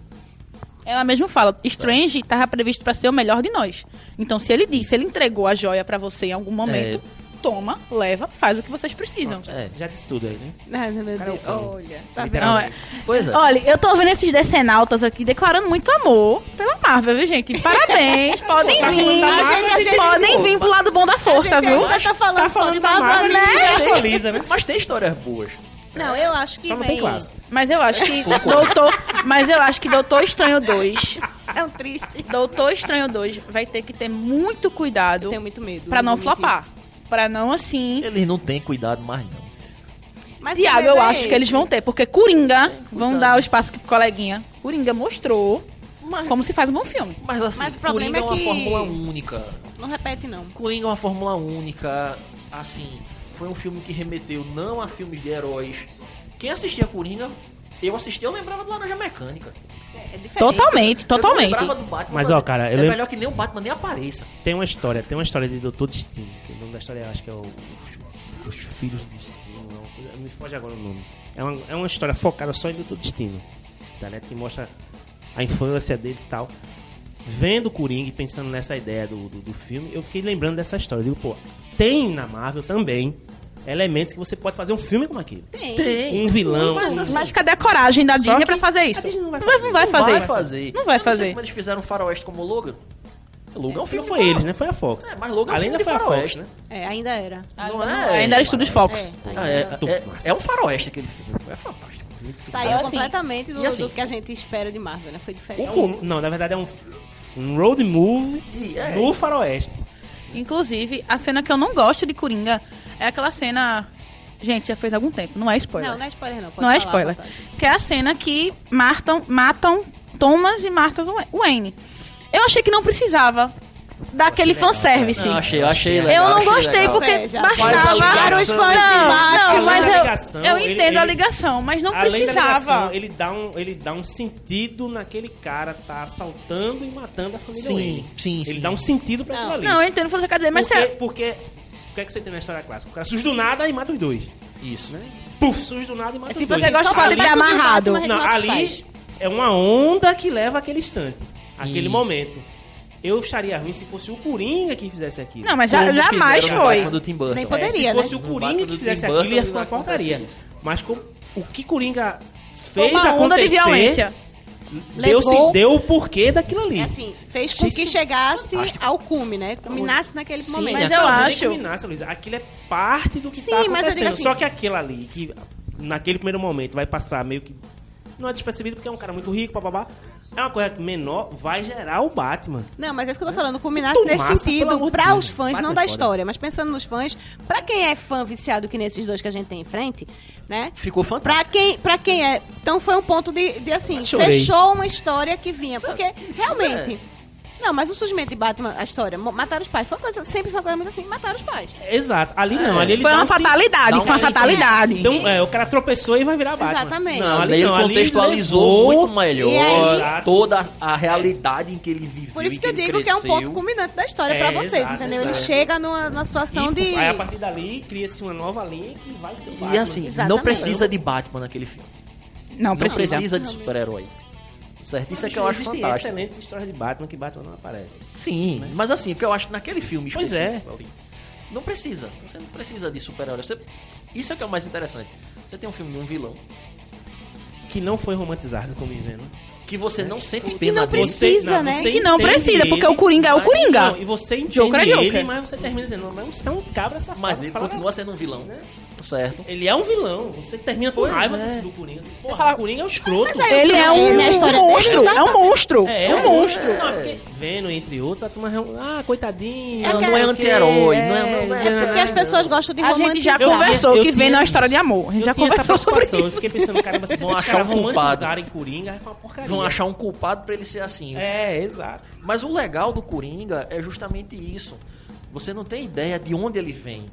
Ela mesmo fala, Strange estava previsto para ser o melhor de nós. Então, se ele disse, ele entregou a joia para você em algum momento, toma, leva, faz o que vocês precisam. É. Já disse tudo aí, né? Ai, meu Deus. Cara, é. Olha, tá vendo? Literalmente. Pois é. Olha, eu tô vendo esses decenautas aqui declarando muito amor pela Marvel, viu, gente? Parabéns, podem Tá vir. a gente- podem vir pro lado bom da força, A gente viu? ainda tá falando, Tá falando da Marvel, né? né? Atualiza, né? Mas tem histórias boas. Não, eu acho que Só não vem... tem clássico. Mas eu acho que Doutor, mas eu acho que Doutor Estranho 2, É um triste. Doutor Estranho 2 vai ter que ter muito cuidado Eu tenho muito medo. pra não mentir. Pra não assim, Eles não têm cuidado mais não. Mas Tiago, que eu é acho que eles esse? vão ter, porque Coringa, vão dar o espaço que coleguinha. Coringa mostrou Mas, como se faz um bom filme. mas assim, Mas o problema Coringa é, é uma que- fórmula única. Não repete, não. Coringa é uma fórmula única. Assim, foi um filme que remeteu não a filmes de heróis. Quem assistia Coringa, eu assistia, eu lembrava do Laranja Mecânica. É diferente. Totalmente, Eu totalmente. não lembrava do Batman. Mas, ó, cara, eu é melhor que nem o Batman nem apareça. Tem uma história, tem uma história de Doutor Destino, que o nome da história eu acho que é o, os, os Filhos de Destino, não, coisa- me foge agora o nome. É uma, é uma história focada só em Doutor Destino, tá, né? Que mostra a infância dele e tal. Vendo o Coringa e pensando nessa ideia do, do, do filme, eu fiquei lembrando dessa história. Eu digo, pô, tem na Marvel também elementos que você pode fazer um filme como aquele. Tem. Um vilão. Mas, um- assim, Mas cadê a coragem da Disney pra fazer isso? a Disney não vai Mas não vai não fazer. vai fazer. Não vai fazer. como eles fizeram um faroeste como o Logan. O Logan é um não filme foi de eles, né? Foi a Fox. É, mas Logan é um Além filme da de foi a Fox, faroeste. né? É, ainda era. Não Não, é? ainda era Estúdios Fox. É, Ah, ainda é, é, é um faroeste aquele filme. É fantástico. Saiu Assim, completamente do, assim- do que a gente espera de Marvel, né? Foi diferente. Com- não, na verdade é um, um road movie E é- no faroeste. Inclusive, a cena que eu não gosto de Coringa é aquela cena. Gente, já fez algum tempo, não é spoiler. Não, não é spoiler, não. Pode Não é spoiler. Que é a cena que matam, matam Thomas e Martha Wayne. Eu achei que não precisava daquele fanservice. Não, achei, eu achei Eu legal. não achei gostei legal. porque É, já bastava. a os fãs Não, não, mas eu, ligação, eu ele- entendo a ele- ligação, mas não Além da precisava. ligação, ele dá, um, ele dá um sentido naquele cara que tá assaltando e matando a família Sim, Wayne. sim, Ele sim. dá um sentido pra Não. aquilo ali. Não, eu entendo o que você quer dizer, mas porque, sério. porque o que é que você tem na história clássica? O cara surge do nada e mata os dois. Isso. Né? Puf, surge do nada e mata É os tipo dois. você gosta Só de fazer amarrado. Não, ali é uma onda que leva aquele instante, aquele Isso. momento. Eu acharia ruim se fosse o Coringa que fizesse aquilo. Não, mas já, Como jamais foi. Do Tim Burton. Nem É, poderia, se fosse né? o Coringa que fizesse Burton, aquilo, ia ficar uma porcaria. Mas como, o que Coringa fez uma onda de acontecer violência. Deu, levou- deu o porquê daquilo ali. É assim, fez com que chegasse fantástico. ao cume, né? Culminasse naquele Sim, momento. mas não, eu nem acho- culminasse, Luísa. Aquilo é parte do que tá eu acontecendo. assim- Só que aquilo ali, que naquele primeiro momento vai passar meio que. Não é despercebido porque é um cara muito rico, bababá. É uma coisa menor, vai gerar o Batman. Não, mas é isso que eu tô falando, culminasse Muito nesse massa, sentido Deus. os fãs, Batman não da é foda. história, mas pensando nos fãs, pra quem é fã viciado que nesses dois que a gente tem em frente, né? Ficou fantástico. Pra quem, pra quem é. Então foi um ponto de, de assim, fechou uma história que vinha. Porque, realmente. Não, mas o surgimento de Batman, a história, mataram os pais, foi uma coisa, sempre foi uma coisa muito assim, mataram os pais. Exato. Ali não, ali ele Foi uma um fatalidade, foi uma fatalidade. Então, é, o cara tropeçou e vai virar Batman. Exatamente. Não, Ali ali ele não, ali contextualizou levou- muito melhor E aí- toda a realidade em que ele viveu. Por isso e que eu ele digo que é um cresceu. ponto culminante da história É, pra vocês, exato, entendeu? Ele exato. chega numa, numa situação E, de. Aí a partir dali cria-se uma nova linha que vai ser o E Batman. assim, não Exatamente. precisa de Batman naquele filme. Não Não precisa. precisa de super-herói. Certo? Isso é que eu acho Existem fantástico. excelentes histórias de Batman que Batman não aparece. Sim, mas assim, o que eu acho que naquele filme Pois específico ali, não precisa. Você não precisa de super-herói. Você- Isso é que é o mais interessante. Você tem um filme de um vilão Que não foi romantizado como vendo. Que você não sente Que pena não dele. precisa, né? Que não precisa, porque ele, o Coringa é o mas- Coringa. não, e você entende Joker é ele, Joker. mas você termina dizendo, não, você é um cabra safado. Mas ele fala- continua sendo um vilão. Certo? Ele é um vilão. Você termina com Pois raiva é. do Coringa. Assim, porra, o Coringa é um escroto. Mas Ele é um, Ele é a história um monstro, é um monstro. É, É um monstro. Não, porque vendo, entre outros, a turma... Ah, coitadinho. É Não, não é anti-herói. Não é, não é, É porque as pessoas gostam de A gente já romantizar. Conversou eu que vem na história de amor. A gente já conversou sobre preocupação. Eu isso. fiquei pensando, caramba, se Vão esses caras um romantizarem Coringa, é uma porcaria. Vão achar um culpado pra ele ser assim. É, exato. Mas o legal do Coringa é justamente isso. Você não tem ideia de onde ele vem.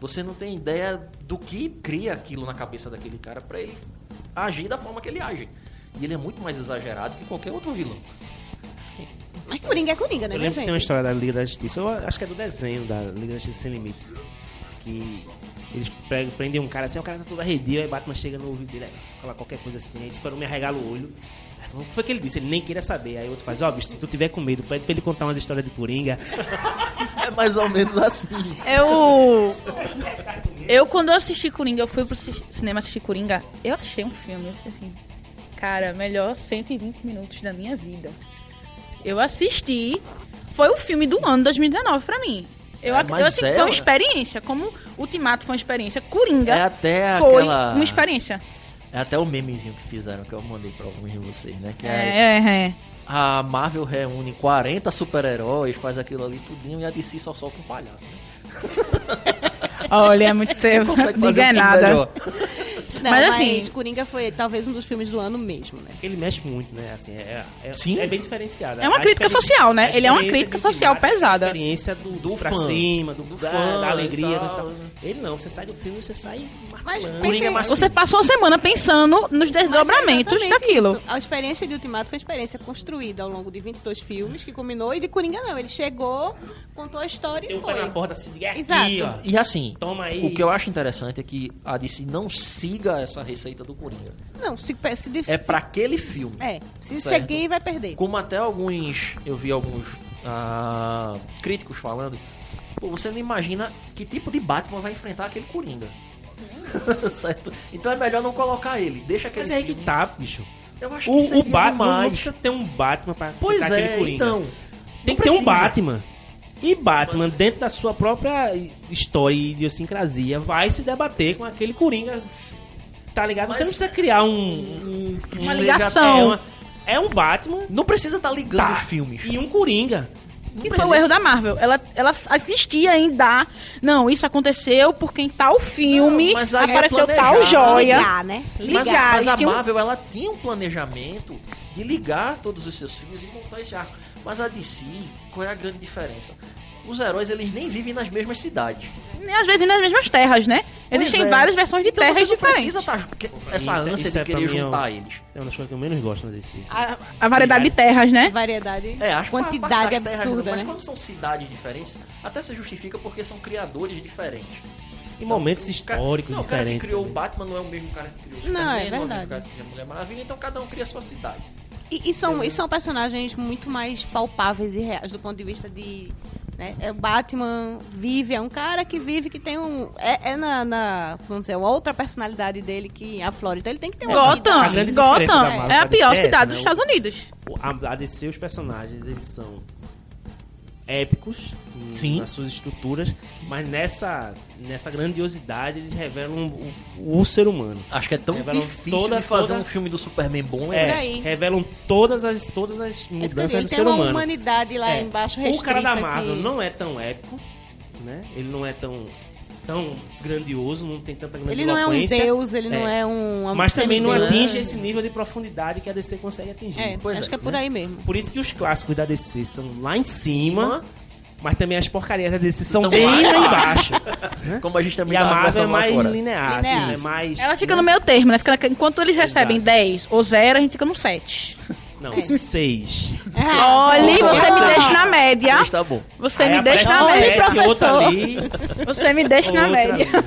Você não tem ideia do que cria aquilo na cabeça daquele cara pra ele agir da forma que ele age. E ele é muito mais exagerado que qualquer outro vilão. Mas Coringa é Coringa, né, Eu lembro que tem uma gente? história da Liga da Justiça, eu acho que é do desenho da Liga da Justiça Sem Limites, que eles prendem um cara assim, o cara tá todo arredio, aí Batman chega no ouvido dele, fala qualquer coisa assim, aí esperou me arregala o olho. O que foi que ele disse? Ele nem queria saber. Aí outro faz, ó, bicho, se tu tiver com medo, pede pra ele contar umas histórias de Coringa. É mais ou menos assim. Eu. Eu, quando eu assisti Coringa, eu fui pro ci- cinema assistir Coringa, eu achei um filme, eu fiquei assim, cara, melhor 120 minutos da minha vida. Eu assisti, foi o filme do ano 2019 pra mim. Eu, É, eu assim, é, foi uma ué. experiência, como Ultimato foi uma experiência, Coringa É até foi aquela. uma experiência. É até o memezinho que fizeram, que eu mandei pra alguns de vocês, né? Que é, É, é, é. a Marvel reúne 40 super-heróis, faz aquilo ali tudinho e a DC só solta um palhaço, né? Olha, é muito. Consegue fazer um filme nada. Não, Mas, mas, assim- Coringa foi talvez um dos filmes do ano mesmo, né? Ele mexe muito, né? Assim, é, é, Sim. é bem diferenciado. É uma A crítica social, né? Ele é uma crítica social Ultimato, pesada. A experiência do, do pra fã. cima, do, Do da, fã da alegria. tal. tal. Ele não, você sai do filme, você sai Mas. Coringa é mais Você passou a semana pensando nos desdobramentos Exatamente daquilo. isso. A experiência de Ultimato foi uma experiência construída ao longo de 22 filmes, que culminou, e de Coringa não. Ele chegou, contou a história Tem e foi. na porta assim, é aqui, Exato. ó. E assim, Toma aí. o que eu acho interessante é que a DC não siga essa receita do Coringa. Não, se, se, se É pra aquele filme. É, se Certo. seguir, vai perder. Como até alguns. Eu vi alguns ah, críticos falando. Pô, você não imagina que tipo de Batman vai enfrentar aquele Coringa. certo? Então é melhor não colocar ele. Deixa aquele Mas é aí que tá, bicho. Eu acho que O, seria o Batman não precisa ter um Batman pra Pois ficar aquele é, Coringa. então. Tem que ter um. Batman. E Batman, dentro da sua própria história e idiosincrasia, vai se debater com aquele Coringa. Tá ligado? Você Mas- não precisa criar um. um- Uma um- ligação. É, uma- é um Batman Não precisa estar ligando Tá. filmes. e um Coringa. Que foi o erro da Marvel. Ela, ela assistia em dar. Não, isso aconteceu porque em tal filme Não, mas é apareceu tal planejado. joia. Ligar, né? Mas, Ligar, mas a eles tinham- Marvel ela tinha um planejamento de ligar todos os seus filmes e montar esse arco. Mas a DC, qual é a grande diferença? Os heróis eles nem vivem nas mesmas cidades. Nem às vezes nas mesmas terras, né? Existem é. várias versões de então terras você não diferentes. precisa estar essa Isso é- ânsia isso de é querer ó. juntar eles. É uma das coisas que eu menos gosto desse. A, a variedade de terras, né? Variedade, É, acho que a quantidade das terras, absurda, Mas né? quando são cidades diferentes, até se justifica porque são criadores diferentes. Em momentos O cara- históricos não, o cara que diferentes. criou o também. Batman não é o mesmo cara que criou o Não, Superman, é não é o mesmo verdade. cara que criou a Mulher Maravilha, então cada um cria a sua cidade. E, e são, e são personagens muito mais palpáveis e reais do ponto de vista de Né? É, o Batman vive, é um cara que vive, que tem um. É, é na, na, Vamos dizer, uma outra personalidade dele que a Flórida. Ele tem que ter uma a Gotham, grande diferença Gotham é a pior DC é cidade essa, dos né? Estados Unidos. A, a DC, os personagens, eles são épicos Sim. nas suas estruturas, mas nessa, nessa grandiosidade eles revelam o, o ser humano. Acho que é tão Revelam difícil toda- de fazer toda- um filme do Superman bom. É, É, revelam todas as, todas as mudanças do Ele tem ser uma humano. humanidade lá É. embaixo O cara da Marvel que- não é tão épico, né? Ele não é tão, tão grandioso, não tem tanta Ele não é um deus, ele não é um. Mas também não atinge esse nível de profundidade que a DC consegue atingir. É, Pois acho é, que é por né? aí mesmo. Por isso que os clássicos da DC são lá em cima, mas também as porcarias da DC são Então bem lá embaixo. embaixo. Como a gente também E a Marvel é mais fora. linear, Linear. assim, é mais... Ela fica né? no meio termo, né? Fica enquanto eles recebem Exato. 10 ou 0, a gente fica no 7. Não, seis. Olhe, você me deixa na média. Tá bom. Você Aí me deixa na média. sete, professor. ali, Você me deixa na média.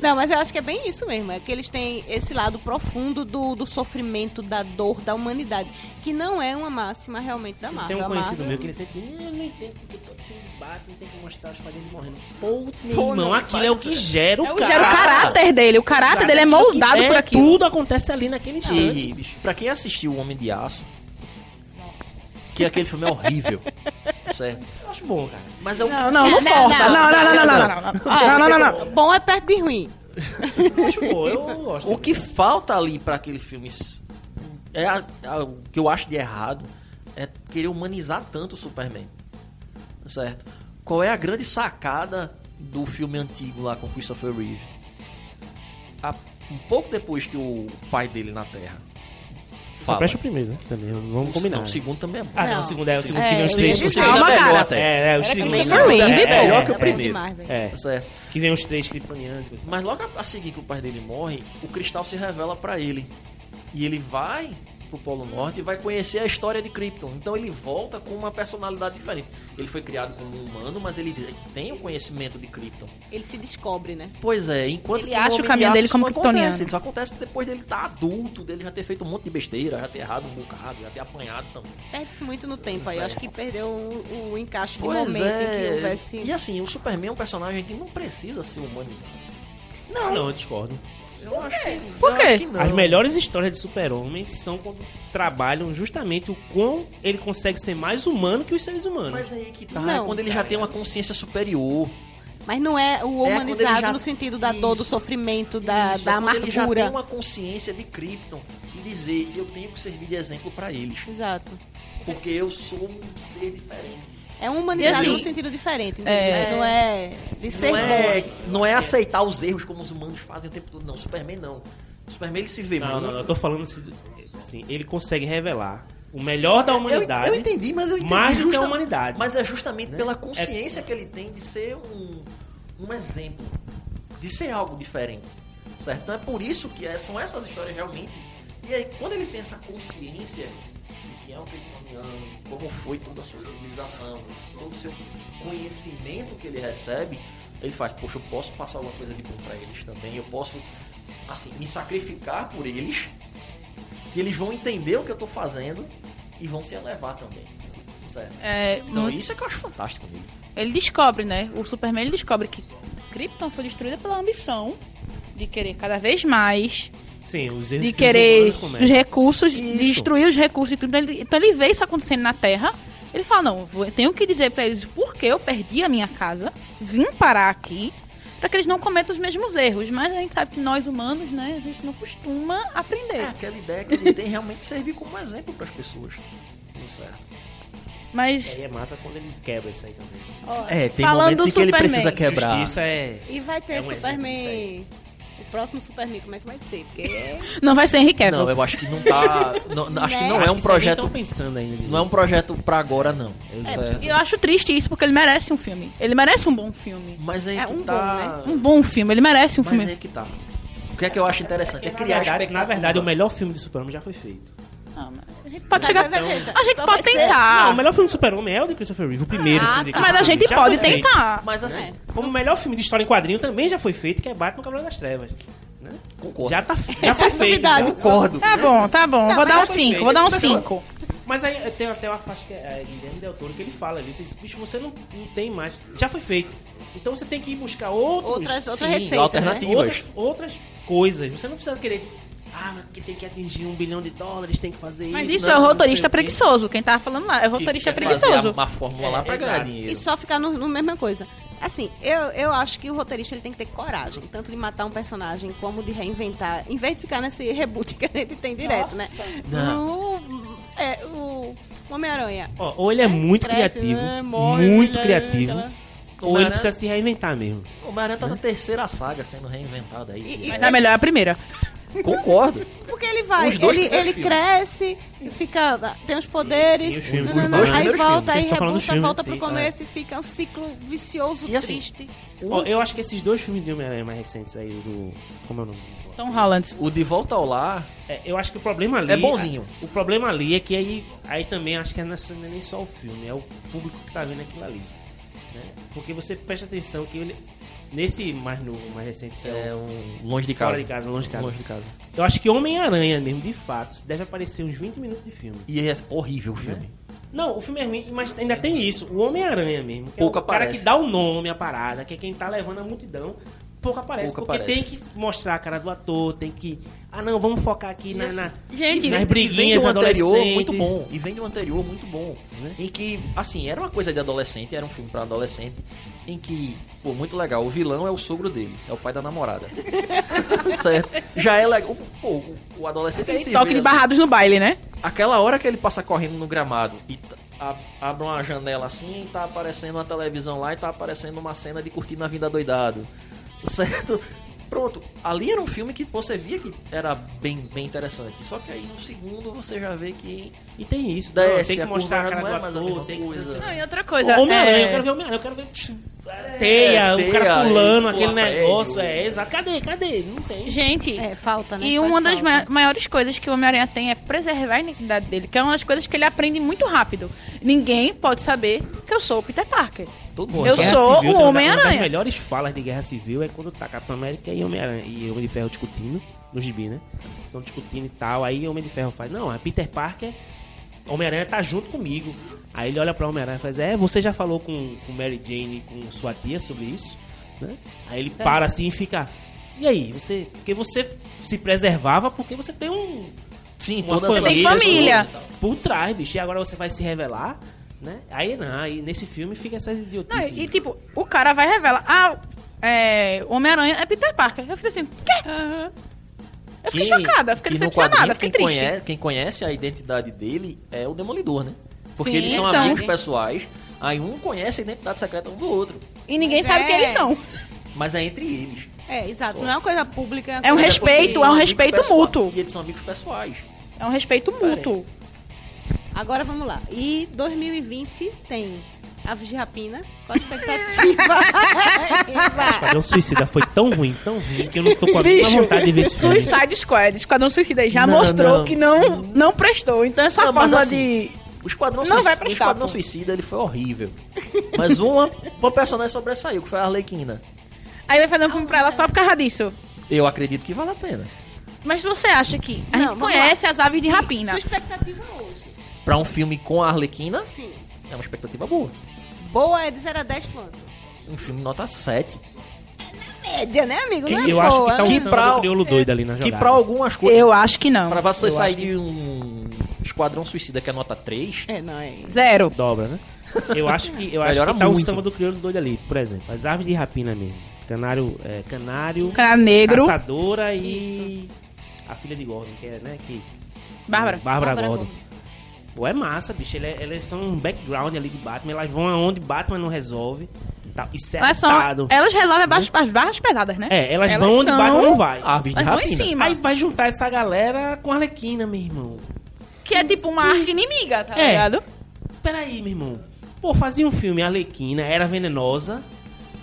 Não, mas eu acho que é bem isso mesmo. É que eles têm esse lado profundo do, do sofrimento, da dor, da humanidade. Que não é uma máxima realmente da Marvel. Tem um A conhecido Marvel- meu que ele sempre diz, eu não entendo porque todo filme Batman tem que mostrar os padrinhos morrendo. Pô, meu Pô, irmão, não, aquilo é o que gera o É o, cara. gera o caráter dele. O caráter dele é moldado é, por aquilo. Tudo acontece ali naquele instante, E, bicho. pra quem assistiu O Homem de Aço, que aquele filme é horrível, certo? Eu acho bom, cara. Mas é o Não, não, não Não, força. não, Não, não, não, não, não, não, não. Ah, Não, não. Bom é perto de ruim. Eu acho bom, eu gosto. O que falta ali pra aquele filme é a- a- o que eu acho de errado é querer humanizar tanto o Superman. Certo? Qual é a grande sacada do filme antigo lá com Christopher Reeve? A- um pouco depois que o pai dele na Terra. Só presta o primeiro, né? Também, vamos o, combinar. não, o segundo também é bom. Ah, não, Não. o segundo é o segundo É, que vem os três. o segundo é melhor até. É, é, o Era segundo. É, pô. é, Melhor que o primeiro. É, Tá certo? que vem os três kryptonianos. coisa. Mas logo a, a seguir que o pai dele morre, o cristal se revela pra ele. E ele vai pro Polo Norte e vai conhecer a história de Krypton. Então ele volta com uma personalidade diferente. Ele foi criado como um humano, mas ele tem o conhecimento de Krypton. Ele se descobre, né? Pois é, enquanto Ele que acha o Homem caminho de dele como kryptoniano. Isso acontece depois dele estar adulto, dele já ter feito um monte de besteira, já ter errado um bocado, já ter apanhado também. Perde-se muito no tempo aí. Isso Eu é. acho que perdeu o, o encaixe de Pois momento é. em que houvesse. E assim, o Superman é um personagem que não precisa ser humanizado. Não, não, eu discordo. Eu acho que, Por quê? acho que não. As melhores histórias de super-homens são quando trabalham justamente o quão ele consegue ser mais humano que os seres humanos. Mas aí que tá, Não, é quando ele já tem uma consciência superior. Mas não é o É, humanizado já- no sentido da dor, do Isso. sofrimento, da, Isso, da é quando Ele já amargura. tem uma consciência de Krypton e dizer, eu tenho que servir de exemplo pra eles. Exato. Porque eu sou um ser diferente. É um humanizado E assim, no sentido diferente, entendeu? é- Não é de ser Não é, não é aceitar os erros como os humanos fazem o tempo todo. Não, Superman não. Superman ele se vê Não, muito. não, não, eu tô falando assim, ele consegue revelar o melhor da humanidade. Eu, eu entendi, mas eu entendi. mais do que a humanidade. Mas é justamente Né? pela consciência que ele tem de ser um, um exemplo, de ser algo diferente. Certo? Então é por isso que é- são essas histórias realmente. E aí, quando ele tem essa consciência como foi toda a sua civilização, todo o seu conhecimento que ele recebe, ele faz, poxa, eu posso passar alguma coisa de bom pra eles também, eu posso, assim, me sacrificar por eles, que eles vão entender o que eu tô fazendo e vão se elevar também. Certo? É, Então muito- isso é que eu acho fantástico nele. ele descobre, né? O Superman ele descobre que Krypton foi destruída pela ambição de querer cada vez mais, Sim, os erros de que os querer humanos cometem. os recursos, Isso. de destruir os recursos Krypton. Ele- Então ele vê isso acontecendo na Terra. Ele fala, não, eu tenho que dizer pra eles por que eu perdi a minha casa, vim parar aqui, pra que eles não cometam os mesmos erros. Mas a gente sabe que nós humanos, né, a gente não costuma aprender. É aquela ideia que ele tem realmente servir como exemplo para as pessoas. Tudo certo. Mas Aí é massa quando ele quebra isso aí também. É, tem Falando momentos do em que ele Superman. precisa quebrar. Justiça é... E vai ter É um Superman. O próximo Superman, como é que vai ser? Porque. não vai ser Henry Cavill. Não, eu acho que não tá. não- não- acho que Né? não Acho é que um nem projeto. pensando ainda. Não é um projeto pra agora, não. É, Certo. E eu acho triste isso, porque ele merece um filme. Ele merece um bom filme. Mas aí É que um tá. Um bom filme, ele merece um Mas filme. aí que tá. O que é que eu acho interessante? É na, criar verdade, na verdade, o melhor filme de Super-Homem já foi feito. Não, mas a gente pode chegar. veja. A gente pode ser- tentar. Não, o melhor filme de Super-Homem é o de Christopher Reeve, o primeiro. Ah, tá. Mas a gente. Já pode feito. tentar. Mas assim, É. Como o melhor filme de história em quadrinho também já foi feito, que é Batman Cavaleiro das Trevas. Né? concordo. Já, tá, já foi feito. novidade. né? Concordo. Tá bom, tá bom. Não, vou dar um já foi 5, feito. vou dar um Mas- 5. Mas aí tem até uma faixa que é Guilherme Del Toro que ele fala ali, diz, bicho, você não, não tem mais, já foi feito. Então você tem que ir buscar outros, Outras, outras Sim, receitas, alternativas. né? outras, outras coisas. Você não precisa querer, ah, que tem que atingir um bilhão de dólares, tem que fazer Mas isso. isso não, é o não roteirista preguiçoso. Quem tava falando lá é o roteirista quer fazer preguiçoso. a- uma fórmula lá É, pra ganhar exato. dinheiro. E só ficar no, no mesma coisa. Assim, eu, eu acho que o roteirista ele tem que ter coragem, tanto de matar um personagem como de reinventar, em vez de ficar nesse reboot que a gente tem direto, né? Não. O, é, o Homem-Aranha. Ou ele é muito Cresce, criativo, né? Morre, muito né? criativo, Aquela- ou ele precisa se reinventar mesmo. O Homem-Aranha tá na terceira saga sendo reinventada aí. E- e- Mas melhor é a primeira. Concordo. Porque ele vai, Os dois ele, ele cresce, fica, tem os poderes, Sim, os filmes. nananã, Os dois aí volta, filmes. aí rebuta, volta pro sim, começo e fica um ciclo vicioso, E assim, triste. Ó, eu acho que esses dois filmes de Homem-Aranha mais recentes aí, do... como é o nome? Tom Holland. O De Volta ao Lar É, eu acho que o problema ali... É bonzinho. O problema ali é que aí, aí também acho que não é nem só o filme, é o público que tá vendo aquilo ali. né? Porque você presta atenção que ele... Nesse mais novo, mais recente, que é, é o... um longe de Fora casa. de casa, longe de casa. Longe de casa. Eu acho que Homem-Aranha mesmo, de fato, deve aparecer uns 20 minutos de filme. E é horrível o filme. Não, o filme é ruim, mas ainda tem isso. O Homem-Aranha mesmo. Que Pouco é o cara aparece. que dá o nome à parada, que é quem tá levando a multidão. Pouco aparece. Pouco porque aparece. tem que mostrar a cara do ator, tem que. Ah, não, vamos focar aqui na, na- Gente, nas E vem briguinhas de um anterior adolescentes. muito bom. E vem de um anterior muito bom. Né? Em que, assim, era uma coisa de adolescente, era um filme pra adolescente. Em que, pô, muito legal. O vilão é o sogro dele, é o pai da namorada. certo. Já é legal. Pô, o- adolescente ele se Toque de barrados no baile, né? Aquela hora que ele passa correndo no gramado e abre uma janela assim e tá aparecendo uma televisão lá e tá aparecendo uma cena de curtindo a vida doidado. Certo? Pronto, ali era um filme que você via que era bem, bem interessante. Só que aí no segundo você já vê que. E tem isso, Desce, não, tem que a mostrar a curva cara não é mais a ator, tem coisa. Não, e outra coisa. Homem-Aranha, é, eu quero ver Homem-Aranha, eu quero ver psh, teia, o teia, cara pulando ele aquele negócio, é, exato. Cadê, cadê? Não tem. Gente, É, falta, né? E Faz uma das falta. ma- maiores coisas que o Homem-Aranha tem é preservar a identidade dele, que é uma das coisas que ele aprende muito rápido. Ninguém pode saber que eu sou o Peter Parker. Todo mundo Eu. Guerra sou Civil o Homem-Aranha. Uma das melhores falas de Guerra Civil é quando tá Capitão América e Homem-Aranha e Homem de Ferro discutindo no gibi, né? Estão discutindo e tal. Aí Homem de Ferro faz: Não, é Peter Parker, Homem-Aranha tá junto comigo. Aí ele olha pra Homem-Aranha e faz: É, você já falou com, com Mary Jane e com sua tia sobre isso? Né? Aí ele para assim e fica: E aí? Você. Porque você se preservava porque você tem um. Sim, Uma toda família, Tem família. Por trás, bicho. E agora você vai se revelar, né? Aí não, aí nesse filme fica essas Não, idiotices. e tipo, o cara vai revelar, ah, é, Homem-Aranha é Peter Parker. Eu fiquei assim, quê? Eu fiquei chocada, eu fiquei que decepcionada, fiquei quem triste. conhece, quem conhece a identidade dele é o Demolidor, né? Porque Sim, eles são então. amigos pessoais, aí um conhece a identidade secreta um do outro. E ninguém Mas sabe é. quem eles são. Mas é entre eles. É, exato. Não é uma coisa pública. É um Mas respeito, é um respeito mútuo. E eles são amigos pessoais. É um respeito mútuo. Agora vamos lá. E 2020 tem Aves de Rapina. Qual a expectativa? Esquadrão Suicida foi tão ruim, tão ruim, que eu não tô com a Bicho, vontade de ver esse filme. Suicide Squad, Esquadrão Suicida já Não, mostrou não. que não, não prestou. Então essa Não, mas forma assim, de... O Esquadrão, Não vai Suicida, o prestar, Esquadrão. Suicida ele foi horrível. Mas uma, uma personagem sobressaiu, que foi a Arlequina. Aí vai fazer um filme pra ela só por causa disso. Eu acredito que vale a pena. Mas você acha que a Não, gente conhece as aves de rapina? Sua expectativa hoje? Pra um filme com a Arlequina, Sim. é uma expectativa boa. Boa é de 0 a 10 quanto? Um filme nota 7. Média, né, amigo? Que não é eu acho boa, que tá um né? Que samba pra- crioulo doido ali na jogada. Que pra algumas coisas. Eu acho que não. Pra você Eu sair acho que- de um Esquadrão Suicida que é nota 3, É, não é. Zero. Dobra, né? Eu acho que, eu acho que tá um muito. samba do crioulo doido ali. Por exemplo, as aves de rapina mesmo. Canário, é, canário, Cara negro. caçadora e a filha de Gordon, que é, né, que... Bárbara. Bárbara, Bárbara Gordon. Gordon. Pô, é massa, bicho. Ele é- Elas são um background ali de Batman. Elas vão aonde Batman não resolve. Tal. Isso é Elas, são, elas resolvem as, as barras pesadas, né? É, elas, Elas vão onde são- Batman não vai. de Elas vão em cima. Aí vai juntar essa galera com a Arlequina, meu irmão. Que é tipo uma arca inimiga, tá É. ligado? Peraí, meu irmão. Pô, fazia um filme, a Arlequina era venenosa,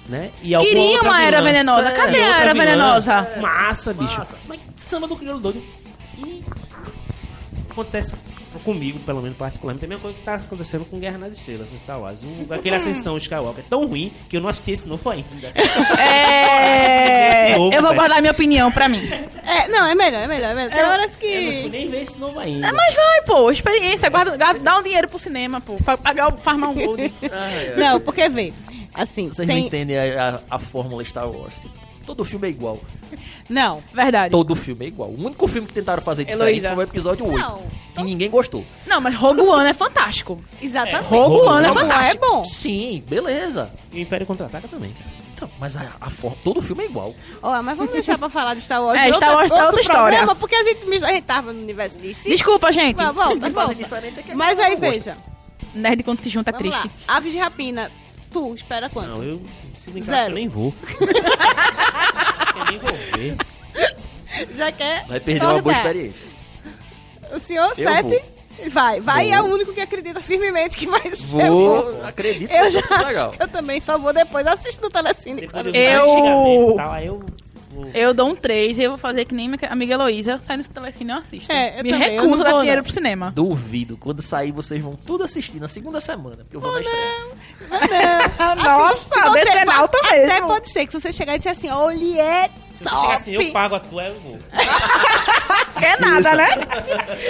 né? E alguma Queria outra uma era vilã. venenosa. Cadê E a era vilã. venenosa? Massa, bicho. Massa. Mas samba do crioulo doido. E acontece comigo, pelo menos particularmente, é a mesma coisa que tá acontecendo com Guerra nas Estrelas no Star Wars. O, aquele Ascensão Skywalker é tão ruim que eu não assisti esse novo ainda. É. Esse novo, Eu vou velho. guardar minha opinião pra mim. É, não, é melhor, é melhor, é melhor. Tem horas que. Eu não fui nem ver esse novo ainda. É, mas vai, pô, experiência, guarda, guarda- dá um dinheiro pro cinema, pô, pra pagar o Farmão Gold. Não, porque vê. Assim, Vocês não tem. entendem a, a, a fórmula Star Wars. Todo filme é igual. Não. Verdade. Todo filme é igual. O único filme que tentaram fazer diferente Heloísa. foi o episódio 8. Não. Que ninguém gostou. Não, mas Rogue One é fantástico. Exatamente. Rogue One é Rogue One fantástico. é bom. Sim, beleza. E o Império Contra-Ataca também. Então, mas a, a forma, todo filme é igual. Ó, mas vamos deixar pra falar de Star Wars. É, Star Wars é outra história. programa, Porque a gente, a gente tava no universo de si. Desculpa, gente. Mas volta, volta. é Mas aí, veja. Nerd quando se junta é triste. lá. Aves de rapina. Tu, espera quanto? Não, eu se brincar, Zero. eu nem vou. eu nem vou ver. Já quer. Vai perder uma boa experiência. O senhor, Eu sete. Vai, vai Vou. e é o único que acredita firmemente que vai ser bom. Vou, acredito. Eu vai já ser acho legal. que eu também só vou depois assistir no Telecine. Depois Eu- tal, eu vou... Eu dou um 3 e eu vou fazer que nem minha amiga Heloísa, sai no telecine e eu assisto. É, eu Me também, recuso não a dar dinheiro não. pro cinema. Duvido. Quando sair, vocês vão tudo assistir na segunda semana. Porque eu vou na estreia. Nossa, Você decenalta pode- Até mesmo. pode ser que se você chegar e disser assim, olha, é Se você chegar assim, eu pago a tua, eu vou. Quer nada, né? Não,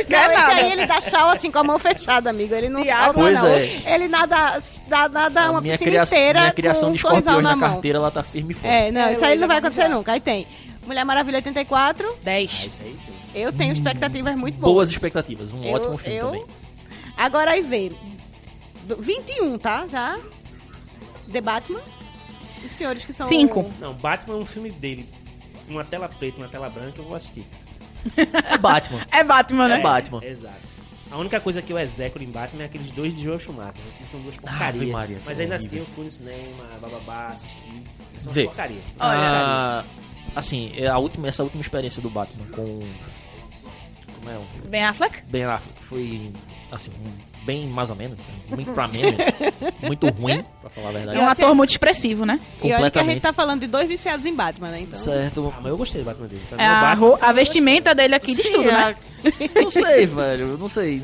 Quer esse nada. aí ele dá tchau assim com a mão fechada, amigo. Ele não Pois não. é. Ele nada, dá, nada A uma minha, piscina criação, inteira minha criação com de um escorpiões na na mão. carteira, ela tá firme e forte. É, não, É, isso aí não vai acontecer nunca. Aí tem Mulher Maravilha 84. 10. Ah, isso aí sim. Eu tenho expectativas muito boas. Boas expectativas. Um Eu- ótimo filme eu- também. Agora aí vê. Do- 21, tá? Já. The Batman. Os senhores que são. Cinco. Não, Batman é um filme dele. Uma tela preta, uma tela branca, eu vou assistir. É Batman. É Batman, né? É Batman. Exato. A única coisa que eu execro em Batman é aqueles dois de Joel Schumacher, né? que são duas porcarias. Maria, Mas ainda horrível. assim eu fui no cinema, bababá, assisti. São Vê. porcarias. Ah, assim, é a última, essa última experiência do Batman com. Como é? o- Ben Affleck? Ben Affleck foi, assim, bem mais ou menos. Muito pra menos. muito ruim, pra falar a verdade. É um ator muito expressivo, né? E olha que a gente tá falando de dois viciados em Batman, né? Então. Certo. Ah, mas eu gostei do Batman dele. Pra É a, Batman- a vestimenta dele aqui diz Sim, tudo, né? a- Não sei, velho. Não sei.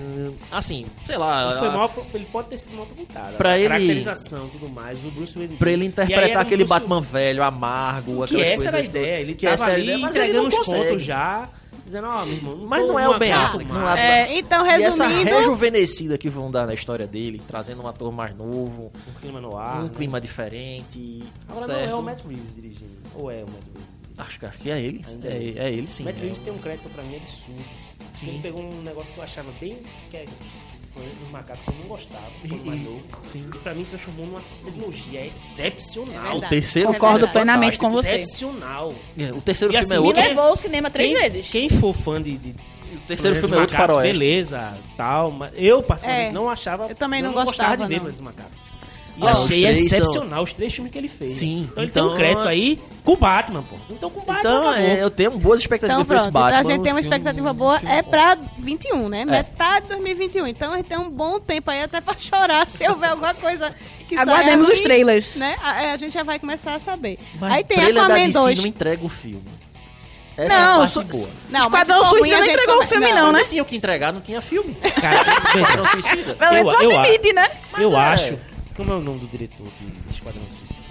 Assim, sei lá. Ele, foi a- mal, ele pode ter sido mal aproveitado. Pra a ele- caracterização e tudo mais. O Bruce Wayne. Pra ele interpretar aquele Bruce- Batman velho, amargo, Que aquelas essa era a coisas ideia. Ele que tava ali ideia, mas ele entregando não os consegue. pontos já. Dizendo, ó, meu irmão. Mas não é o Ben Affleck, não é- É, então, E essa resumindo. rejuvenescida que vão dar na história dele, trazendo um ator mais novo, Um clima no ar. um né? clima diferente, Agora certo? não é o Matt Reeves dirigindo. Ou é o Matt Reeves? Acho que, acho que é ele. Ainda É, é. é ele sim. Matt é. Reeves tem um crédito pra mim absurdo. Acho que Ele pegou um negócio que eu achava bem. Que é, dos macacos eu não gostava, quando mais novo. Sim. E pra mim transformou numa trilogia É excepcional. verdade. O terceiro Concordo filme é plenamente com você. Excepcional. É, O terceiro E filme assim, é Me outro. quem- levou ao cinema três quem, vezes. Quem for fã de. de O terceiro filme é outro Macacos, faroeste. Beleza, tal, mas eu particularmente É, não achava. eu também não gostava gostava, de ver não. Dos Macacos. E achei excepcional os três filmes que ele fez. Sim, Então ele então- tem um crédito aí com o Batman, pô. Então com o Batman Então, é, eu tenho boas expectativas Então pra esse Batman. então a gente tem uma um expectativa um boa, filme é bom. pra 21, né? Metade de 2021. Então a gente tem um bom tempo aí até pra chorar se houver alguma coisa que saia Aguardemos os trailers. Né? A, a gente já vai começar a saber. Mas aí tem trailer da Aquaman DC 2. não entrega o filme. Essa é Não, a parte su- boa. Não, mas Esquadrão Suicida não gente entregou o come- filme, não, né? Não tinha o que entregar, não tinha filme. Cara, Esquadrão Suicida. Mas Eu- eu admite, né? eu é. acho. Como é o nome do diretor de Esquadrão Suicida?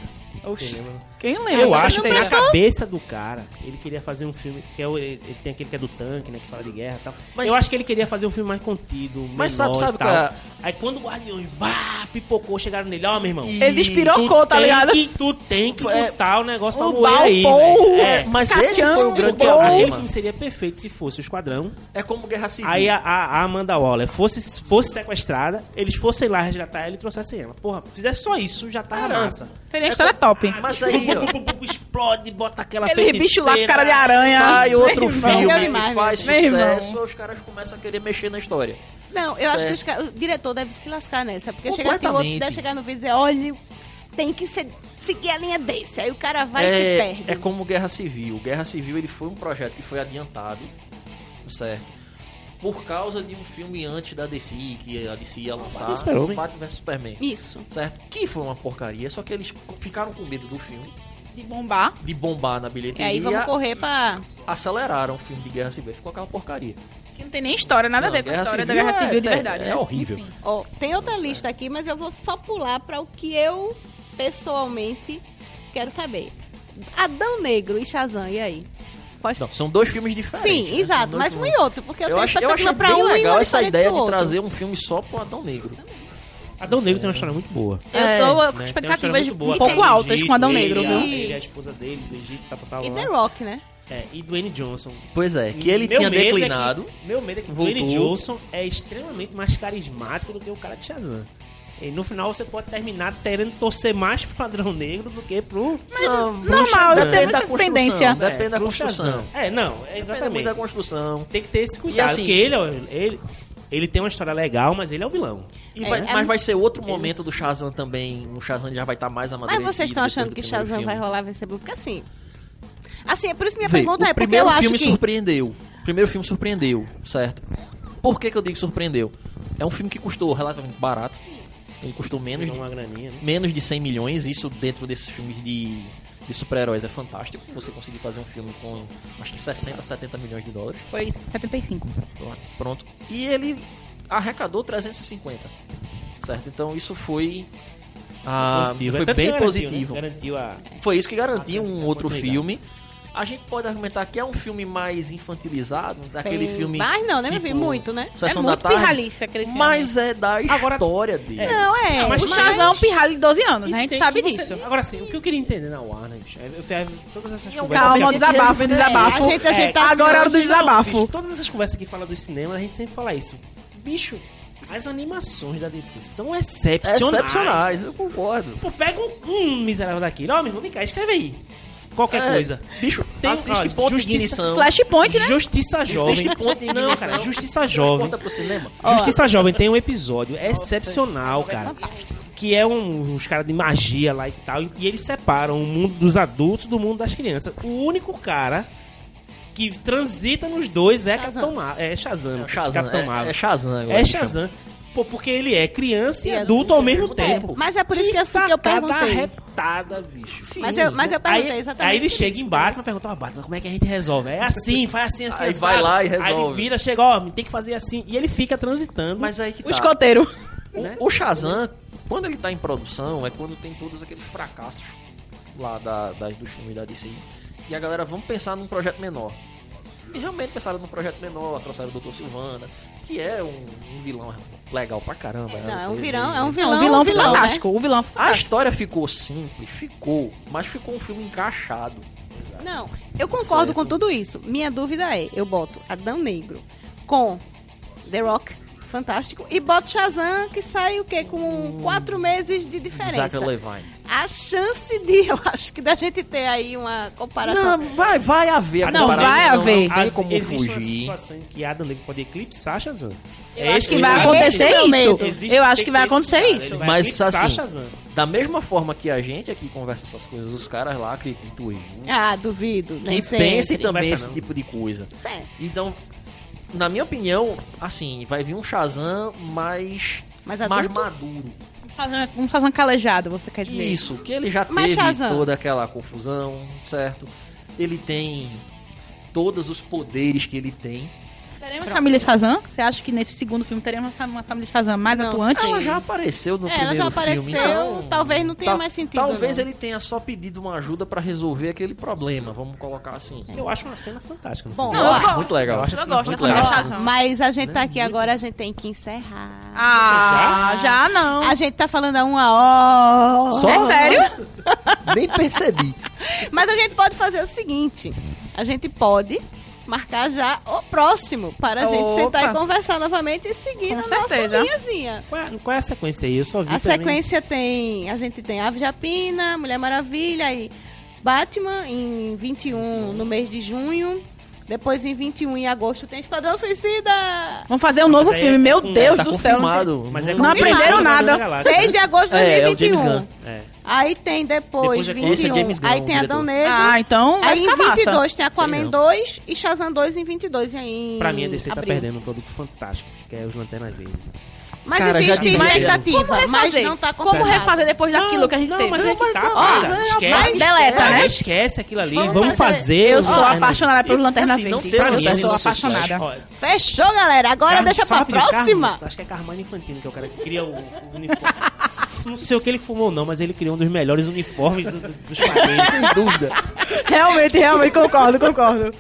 Oxi. Quem lembra? Eu Ele acho que na cabeça do cara, ele queria fazer um filme. Que é o, ele, ele tem aquele que é do tanque, né? Que fala de guerra e tal. Mas- eu acho que ele queria fazer um filme mais contido. Mas sabe- sabe qual é? Aí quando o Guardiões bah, pipocou, chegaram nele, ó, meu irmão. Ele despirocou, tá tem ligado? Que, tu tem que É, botar o negócio pra o moer aí. É, É, mas Cachão, esse foi o grande Balpou. aquele problema. filme seria perfeito se fosse o Esquadrão. É como Guerra Civil. Aí a, a- a Amanda Waller fosse, fosse sequestrada, eles fossem lá resgatar ela e trouxessem ela. Porra, fizesse só isso, já tava Era. massa. Seria uma história top. Mas aí, ó, explode, bota aquela Aquele bicho lá com feiticeira. cara de aranha. sai outro filme que faz sucesso, aí os caras começam a querer mexer na história. Não, eu acho Certo. que os ca- o diretor deve se lascar nessa. Porque chega assim, o outro deve chegar no vídeo e dizer, olha, tem que ser- seguir a linha desse. Aí o cara vai e se é, perde. é como Guerra Civil. Guerra Civil ele foi um projeto que foi adiantado, certo? Por causa de um filme antes da DC, que a DC ia lançar, Batman. Batman vs Superman. Isso. Certo? Que foi uma porcaria, só que eles ficaram com medo do filme, De bombar. de bombar na E bilheteria. aí vamos correr pra... aceleraram o filme de Guerra Civil, ficou aquela porcaria. Que não tem nem história, nada a ver com a história da Guerra Civil de é- verdade, é, né? horrível. Enfim. Ó, tem outra lista aqui, mas eu vou só pular para o que eu pessoalmente quero saber. Adão Negro e Shazam, e aí? Pode... Não, são dois filmes diferentes. Sim, né? Exato, mas um e outro, porque eu, Eu, tenho acho, expectativa bem para um e legal uma essa ideia de outro. trazer um filme só pro Adão Negro. Adão Negro tem uma história muito boa. Eu É, tô né? com uma expectativas um pouco altas com Adão Negro, viu? Ele, a esposa dele, do Egito, tá, tá, tá, E lá. The Rock, né? É, e Dwayne Johnson. Pois é, que ele Meu tinha medo é que- declinado. meu medo é que voltou. Dwayne Johnson é extremamente mais carismático do que o cara de Shazam. E no final você pode terminar querendo torcer mais pro Adão Negro do que pro. Não, normal, Shazam. Depende da tendência. Depende da pro construção. Shazam. É, não, é Depende exatamente. da construção. Tem que ter esse cuidado. assim- porque ele, ó, ele, ele tem uma história legal, mas ele é o vilão. E É, vai- é mas vai ser outro momento do Shazam também. O Shazam já vai estar mais Mas amadurecido. vocês estão achando que Shazam vai rolar, vai ser bom? Porque assim... Assim, é por isso minha Vê, pergunta o é, porque primeiro eu acho filme que... surpreendeu. O primeiro filme surpreendeu, certo? Por que, que eu digo surpreendeu? É um filme que custou relativamente barato. Ele custou menos, uma graninha, né? menos de 100 milhões. Isso dentro desses filmes de, de super-heróis é fantástico. Você conseguir fazer um filme com acho que 60, 70 milhões de dólares. Foi 75. Pronto. E ele arrecadou 350. Certo? Então isso foi. ah, Positivo. foi É tanto bem que garantiu, positivo. Né? Garantiu a. Foi isso que garantiu Ah, um outro muito legal. A gente pode argumentar que é um filme mais infantilizado, daquele Bem- filme. Mas não, né, meu tipo, filho? Muito, né? Sessão é da muito tarde. pirralice aquele filme. Mas é da Agora- história dele. Não, é. Não, mas o mas- Shazam é um pirralho de 12 anos, E a gente tem- sabe você- disso. Agora sim, o que eu queria entender na Warner, bicho, é- eu fiz todas essas Não, conversas. Calma, já- desabafo, É, desabafo. a gente, a gente tá agora é hora do desabafo. Bicho, todas essas conversas que falam do cinema, a gente sempre fala isso. Bicho, as animações da DC são excepcionais. Excepcionais, eu concordo. Pô, pega um, um miserável daquele. Ó, meu irmão, vem cá, escreve aí. Qualquer É, coisa. Bicho, Tem- assiste ó, ponto de Justiça- ignição. Flashpoint, né? Justiça Jovem. Assiste ponto de Não, ignição. cara, Justiça Jovem. Conta pro cinema. Justiça Jovem tem um episódio excepcional, cara. Que é um, uns caras de magia lá e tal. E, e eles separam o mundo dos adultos do mundo das crianças. O único cara que transita nos dois é Shazam. Capitão é Shazam. É Shazam, Capitão é, Marvel. é Shazam agora. É. Shazam. Pô, porque ele é criança e, E adulto ao mesmo É, tempo. mas é por isso que eu- que eu perguntei. arretada, bicho. Mas eu, mas eu perguntei Aí, exatamente aí ele por chega isso, em Batman e pergunta, ó, Batman, como é que a gente resolve? É assim, faz assim, assim, Aí assado. vai lá e Aí ele resolve. vira, chega, ó, tem que fazer assim. E ele fica transitando. Mas aí que O tá. escoteiro. né? O, o Shazam, quando ele tá em produção, é quando tem todos aqueles fracassos lá da, da- dos filmes da DC. E a galera, vamos pensar num projeto menor. E realmente pensaram num projeto menor, trouxeram o Dr. Silvana, que é um, um vilão legal pra caramba. né? Não, é um vilão, é um vilão, o vilão, um vilão, né? fantástico. O vilão A fantástico. história ficou simples, ficou, mas ficou um filme encaixado. Não, eu concordo Certo. com tudo isso. Minha dúvida é, eu boto Adão Negro com The Rock, fantástico, e boto Shazam, que sai o quê? Com quatro meses de diferença. Zachary Levine. A chance de, eu acho que da gente ter aí uma comparação. Não, vai, vai haver. a Não, comparação, vai haver. Não tem As- como existe uma fugir. situação em que Adam Negro pode eclipsar Shazam. Eu É acho que vai acontecer é isso. Existe- Eu acho tem que vai acontecer isso. vai Mas, assim, Shazam. Da mesma forma que a gente aqui conversa essas coisas, os caras lá acreditam em Ah, duvido. que nem pensem também esse não. tipo de coisa. Certo. Então, na minha opinião, assim, vai vir um Shazam mais, Mas mais adulto? maduro. Um Shazam calejado, você quer dizer. Isso, que ele já Mas teve Shazam? toda aquela confusão, certo? Ele tem todos os poderes que ele tem. Teremos família Shazam? Você acha que nesse segundo filme teremos uma família Shazam mais Não atuante? Ela já apareceu no É, primeiro ela já apareceu, filme. então, talvez não tenha mais sentido, Talvez não. ele tenha só pedido uma ajuda pra resolver aquele problema, vamos colocar assim. Eu acho uma cena fantástica. Bom, filme. eu Eu acho muito legal. eu acho Eu gosto muito da família legal. Shazam. Mas a gente tá aqui agora, a gente tem que encerrar. Ah, já não. A gente tá falando há uma hora. Só- É sério? Nem percebi. Mas a gente pode fazer o seguinte: a gente pode marcar já o próximo para a gente Opa. sentar e conversar novamente e seguir Com na certeza. nossa linhazinha. Qual é, qual é a sequência aí? Eu só vi A sequência tem. A gente tem Ave Japina, Mulher Maravilha e Batman em 21 no mês de junho. Depois em 21 em agosto tem Esquadrão Suicida. Vamos fazer um novo Mas filme. é Meu Deus tá do céu. não. Mas é Não aprenderam nada. com- Galáxia. 6 de agosto de É, é o 2021. James Gunn. É. Aí tem depois, Depois é- 21. esse é James Gunn, aí tem Adão. Negro. Ah, então Aí em ficar massa. 22 tem Aquaman Sei não. 2 e Shazam 2 em 22 em Pra mim, a DC tá abril. perdendo um produto fantástico, que é os Lanternas Verdes. Mas Cara, existe expectativa, Como mas refazer? não tá Como refazer depois daquilo que a gente não, teve? mas é que tá, mas Esquece. deleta, Cara, né? Esquece aquilo ali. Vamos Vamos, fazer. fazer. Eu sou Lanterna- apaixonada pelo Lanterna assim, Verde. Eu sou esse- apaixonada. Fechou, galera. Agora Car- deixa pra próxima. Carmo- acho que é Carmine Infantino, que é o cara que cria o, o uniforme. não sei o que ele fumou, não, mas ele criou um dos melhores uniformes do- do- dos quadrinhos. Sem dúvida. Realmente, realmente, concordo, concordo.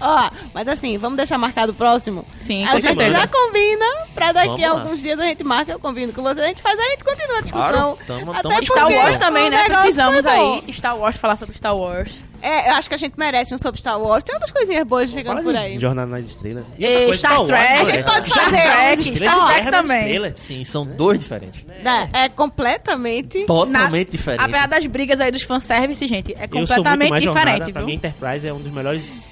Ó, mas assim, vamos deixar marcado o próximo? Sim, a gente já combina pra daqui Vamos a lá. alguns dias a gente marca, eu combino com você, a gente faz, a gente continua a discussão. Claro, tamo- Até tamo porque Star. Wars também, né? Precisamos bom. aí. Star Wars, falar sobre Star Wars. É, eu acho que a gente merece um sobre Star Wars. Tem outras coisinhas boas chegando por aí. Jornada nas Estrelas. E Star Wars, Trek, a gente pode Jornada fazer nas Trek, Estrelas Star e Trek também. Estrelas. Sim, são dois diferentes. É, é completamente. Totalmente Na- diferentes. Apesar das brigas aí dos fanservice, gente, é Eu sou muito completamente diferente, Pra viu? mim, Enterprise é uma das melhores,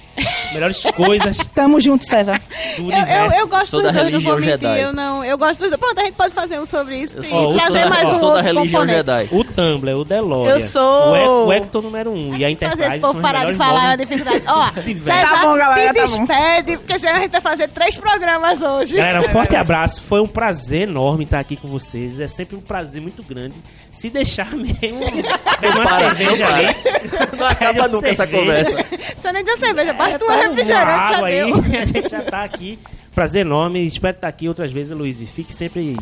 melhores coisas Tamo junto, César. Eu, eu, eu gosto Sou dos da dois, não vou religião mentir. Jedi. Eu, não, eu gosto dos dois. Pronto, a gente pode fazer um sobre isso Eu e sou- o trazer mais ó, um sou da religião componente. Jedi. O Tumblr, o DeLorean. Eu sou- O, Hec- o Hector número 1 um, e a Enterprise povo parar de falar é uma dificuldade. Ó. César, Tá bom, galera, te tá bom. despede, porque senão a gente vai fazer três programas hoje. Galera, um forte abraço. Foi um prazer enorme estar aqui com vocês. É sempre um prazer muito grande. Se deixar mesmo, uma para, cerveja não ali. Não acaba nunca essa conversa. Só nem deu cerveja, basta um Toma refrigerante, já água aí. deu. A gente já tá aqui. Prazer enorme. Espero estar aqui outras vezes, Luiz. E Fique sempre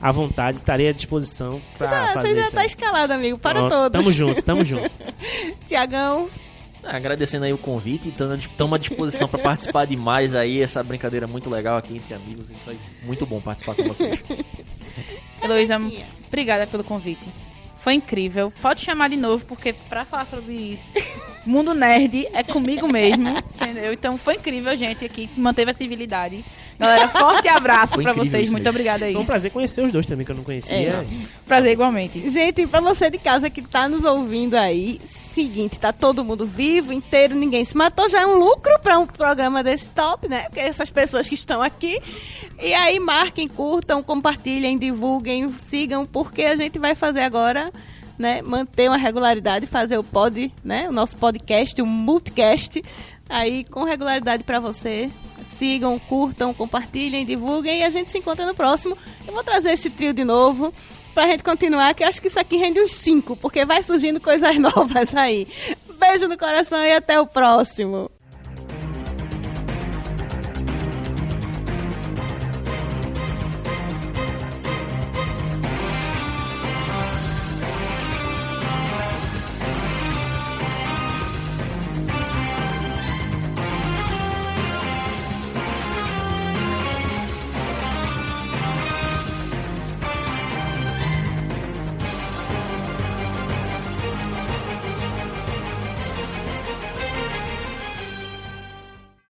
à vontade. Estarei à disposição pra Já, fazer você já tá aí. escalado, amigo, para Pronto, todos. Tamo junto, tamo junto. Tiagão, Ah, Agradecendo aí o convite, estamos à disposição para participar de mais aí, essa brincadeira muito legal aqui entre amigos. Isso aí, muito bom participar com vocês. Heloísa, obrigada pelo convite. Foi incrível. Pode chamar de novo, porque pra falar sobre mundo nerd é comigo mesmo, entendeu? Então foi incrível, gente, aqui que manteve a civilidade. Galera, forte abraço Foi pra vocês. isso Muito obrigada aí. Foi um prazer conhecer os dois também, que eu não conhecia. Prazer igualmente. Gente, pra você de casa que tá nos ouvindo aí, seguinte, tá todo mundo vivo, inteiro, ninguém se matou, já é um lucro pra um programa desse top, né? Porque essas pessoas que estão aqui. E aí marquem, curtam, compartilhem, divulguem, sigam, porque a gente vai fazer agora, né? Manter uma regularidade, fazer o pod, né? O nosso podcast, o multicast, aí com regularidade pra você. Sigam, curtam, compartilhem, divulguem e a gente se encontra no próximo. Eu vou trazer esse trio de novo pra gente continuar, que eu acho que isso aqui rende uns cinco, porque vai surgindo coisas novas aí. Beijo no coração e até o próximo.